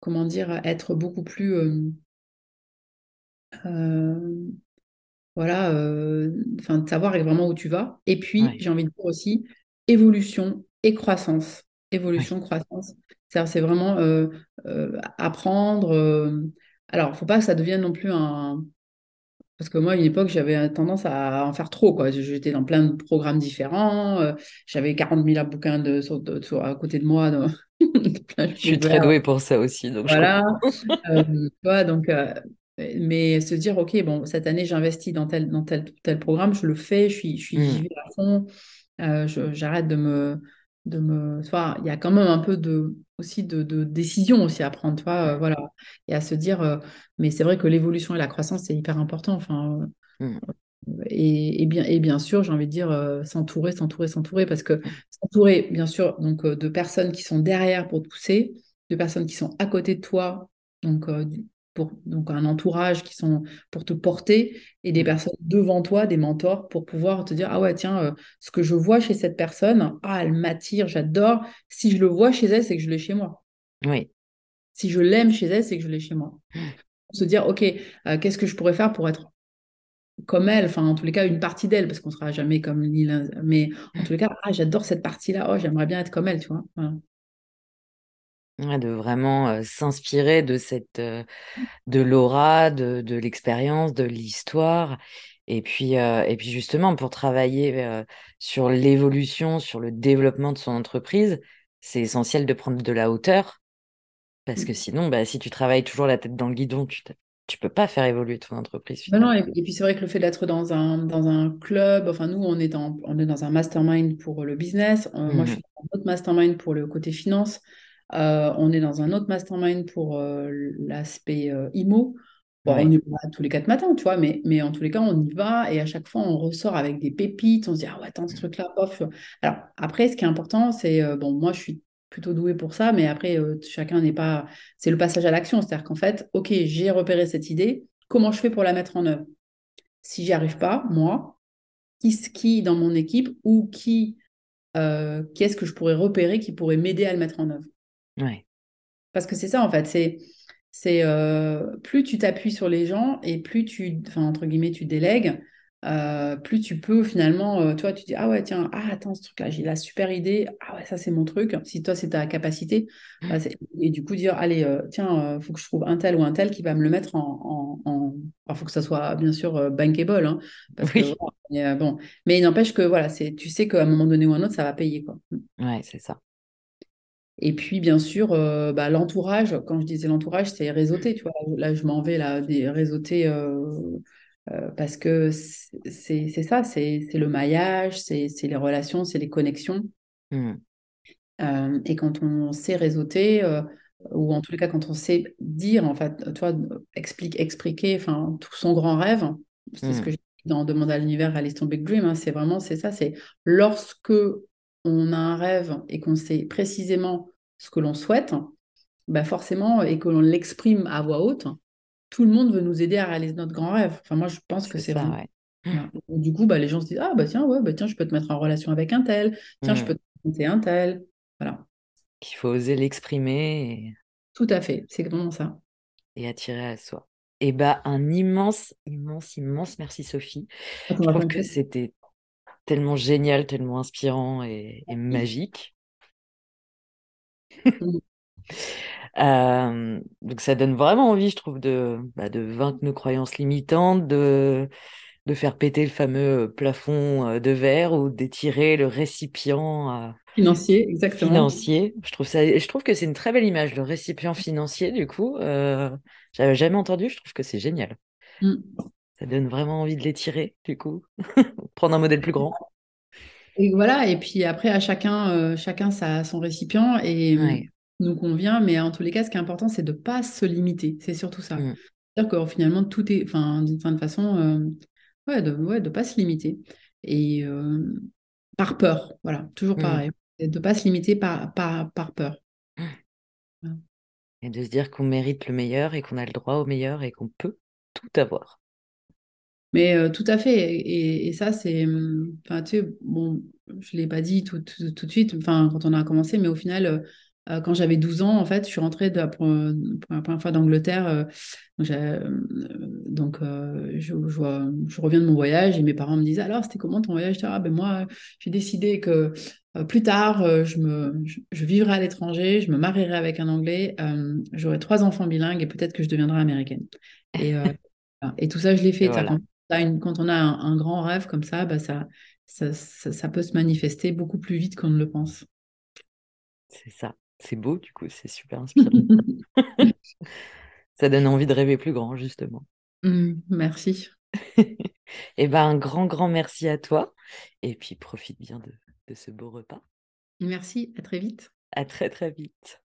comment dire, être beaucoup plus voilà, euh, enfin, de savoir vraiment où tu vas. Et puis, j'ai envie de dire aussi, évolution et croissance. Évolution, croissance. C'est vraiment euh, apprendre. alors, il ne faut pas que ça devienne non plus un, Parce que moi, à une époque, j'avais tendance à en faire trop. Quoi. J'étais dans plein de programmes différents. Euh, j'avais 40 000 bouquins de, à côté de moi. je suis très douée pour ça aussi. Donc voilà. euh, donc, euh, mais se dire, OK, bon, cette année, j'investis dans tel, dans tel, tel programme, je le fais, je suis, je suis mmh. à fond. Euh, j'arrête de me de me il y a quand même un peu de aussi de, de décision aussi à prendre toi voilà et à se dire mais c'est vrai que l'évolution et la croissance c'est hyper important enfin mmh. et, et, bien et bien sûr j'ai envie de dire s'entourer s'entourer s'entourer parce que s'entourer bien sûr donc de personnes qui sont derrière pour te pousser de personnes qui sont à côté de toi donc pour donc un entourage qui sont pour te porter et des mmh. personnes devant toi, des mentors pour pouvoir te dire ah ouais tiens euh, ce que je vois chez cette personne ah elle m'attire j'adore si je le vois chez elle c'est que je l'ai chez moi. Oui. Si je l'aime chez elle c'est que je l'ai chez moi. Mmh. Se dire ok euh, qu'est-ce que je pourrais faire pour être comme elle, enfin en tous les cas une partie d'elle, parce qu'on sera jamais comme ni mais en tous les cas, ah, j'adore cette partie-là, oh j'aimerais bien être comme elle, tu vois? De vraiment s'inspirer de cette de l'aura, de, de l'expérience, de l'histoire. Et puis, et puis justement, pour travailler sur l'évolution, sur le développement de son entreprise, c'est essentiel de prendre de la hauteur. Parce mmh. que sinon, bah, si tu travailles toujours la tête dans le guidon, tu tu peux pas faire évoluer ton entreprise. Non, non, et, puis c'est vrai que le fait d'être dans un, dans un club, enfin nous, on est, dans, on est dans un mastermind pour le business. Moi, je mmh. suis dans un autre mastermind pour le côté finance. Euh, on est dans un autre mastermind pour euh, l'aspect euh, IMO. Bon, on y va tous les quatre matins, tu vois, mais, mais en tous les cas, on y va et à chaque fois, on ressort avec des pépites. On se dit, ah ouais, attends, ce truc-là, bof. Alors, après, ce qui est important, c'est, bon, moi, je suis plutôt douée pour ça, mais après, chacun n'est pas. C'est le passage à l'action. C'est-à-dire qu'en fait, OK, j'ai repéré cette idée, comment je fais pour la mettre en œuvre? Si j'y arrive pas, moi, qui, qui dans mon équipe ou qui, qui est-ce que je pourrais repérer qui pourrait m'aider à le mettre en œuvre? Ouais. Parce que c'est ça, en fait. C'est, c'est euh, plus tu t'appuies sur les gens et plus tu, enfin, entre guillemets, tu délègues, euh, plus tu peux finalement, euh, toi, tu dis, ah ouais, tiens, ah, attends, ce truc-là, j'ai la super idée, ah ouais, ça, c'est mon truc. Si toi, c'est ta capacité, mmh. bah, et du coup, dire, allez, tiens, il faut que je trouve un tel ou un tel qui va me le mettre en. en, Il faut que ça soit, bien sûr, bankable, hein, parce oui. que, bon. Mais il n'empêche que, voilà, c'est, tu sais qu'à un moment donné ou un autre, ça va payer, quoi. Ouais, c'est ça. Et puis, bien sûr, euh, bah, l'entourage, quand je disais l'entourage, c'est réseauter, tu vois. Là, je m'en vais là, des euh, euh, parce que c'est ça, c'est le maillage, c'est les relations, c'est les connexions. Mmh. et quand on sait réseauter, ou en tous les cas, quand on sait dire, en fait, tu vois, explique, expliquer enfin, tout son grand rêve, c'est ce mmh. que j'ai dit dans Demande à l'univers, Alice Big Dream, hein, c'est vraiment, c'est ça, c'est lorsque on a un rêve et qu'on sait précisément ce que l'on souhaite, bah forcément, et que l'on l'exprime à voix haute, tout le monde veut nous aider à réaliser notre grand rêve. Enfin, moi, je pense que c'est vrai. Du coup, bah, les gens se disent Ah, bah tiens, ouais, bah, tiens, je peux te mettre en relation avec un tel, tiens, je mmh. peux te présenter un tel. Voilà. Qu'il faut oser l'exprimer. Tout à fait, c'est vraiment ça. Et attirer à soi. Et bah, un immense, immense, immense merci, Sophie. Je trouve que c'était tellement génial, tellement inspirant et, magique. Euh, donc ça donne vraiment envie, je trouve, de, bah, de vaincre nos croyances limitantes, de, de faire péter le fameux plafond euh, de verre ou d'étirer le récipient euh, financier, exactement. Financier. Je trouve ça, je trouve que c'est une très belle image, le récipient financier. Du coup, j'avais jamais entendu. Je trouve que c'est génial. Mm. Ça donne vraiment envie de l'étirer, du coup. Prendre un modèle plus grand. Et voilà, et puis après, à chacun, euh, chacun sa, son récipient et nous convient, mais en tous les cas, ce qui est important, c'est de ne pas se limiter. C'est surtout ça. Mm. C'est-à-dire que finalement, tout est, enfin, d'une certaine façon, euh, ouais, de ne ouais, de pas se limiter. Et euh, par peur, voilà, toujours mm. pareil. De ne pas se limiter par, par, par peur. Et de se dire qu'on mérite le meilleur et qu'on a le droit au meilleur et qu'on peut tout avoir. Mais euh, tout à fait. Et, ça, c'est. Enfin, tu sais, bon, je ne l'ai pas dit tout, tout, de suite, enfin, quand on a commencé, mais au final, euh, euh, quand j'avais 12 ans, en fait, je suis rentrée de, pour, la première fois d'Angleterre. donc, je, je, reviens de mon voyage et mes parents me disaient Alors, c'était comment ton voyage? Ah, ben Moi, j'ai décidé que plus tard, je, me, je, vivrai à l'étranger, je me marierai avec un Anglais, j'aurai trois enfants bilingues et peut-être que je deviendrai américaine. Et Et tout ça, je l'ai fait. Quand, on a un, grand rêve comme ça, bah, ça, ça, peut se manifester beaucoup plus vite qu'on ne le pense. C'est ça. C'est beau, du coup, c'est super inspirant. ça donne envie de rêver plus grand, justement. Mmh, merci. Eh ben, un grand, grand merci à toi. Et puis, profite bien de, de ce beau repas. Merci, à très vite. À très, très vite.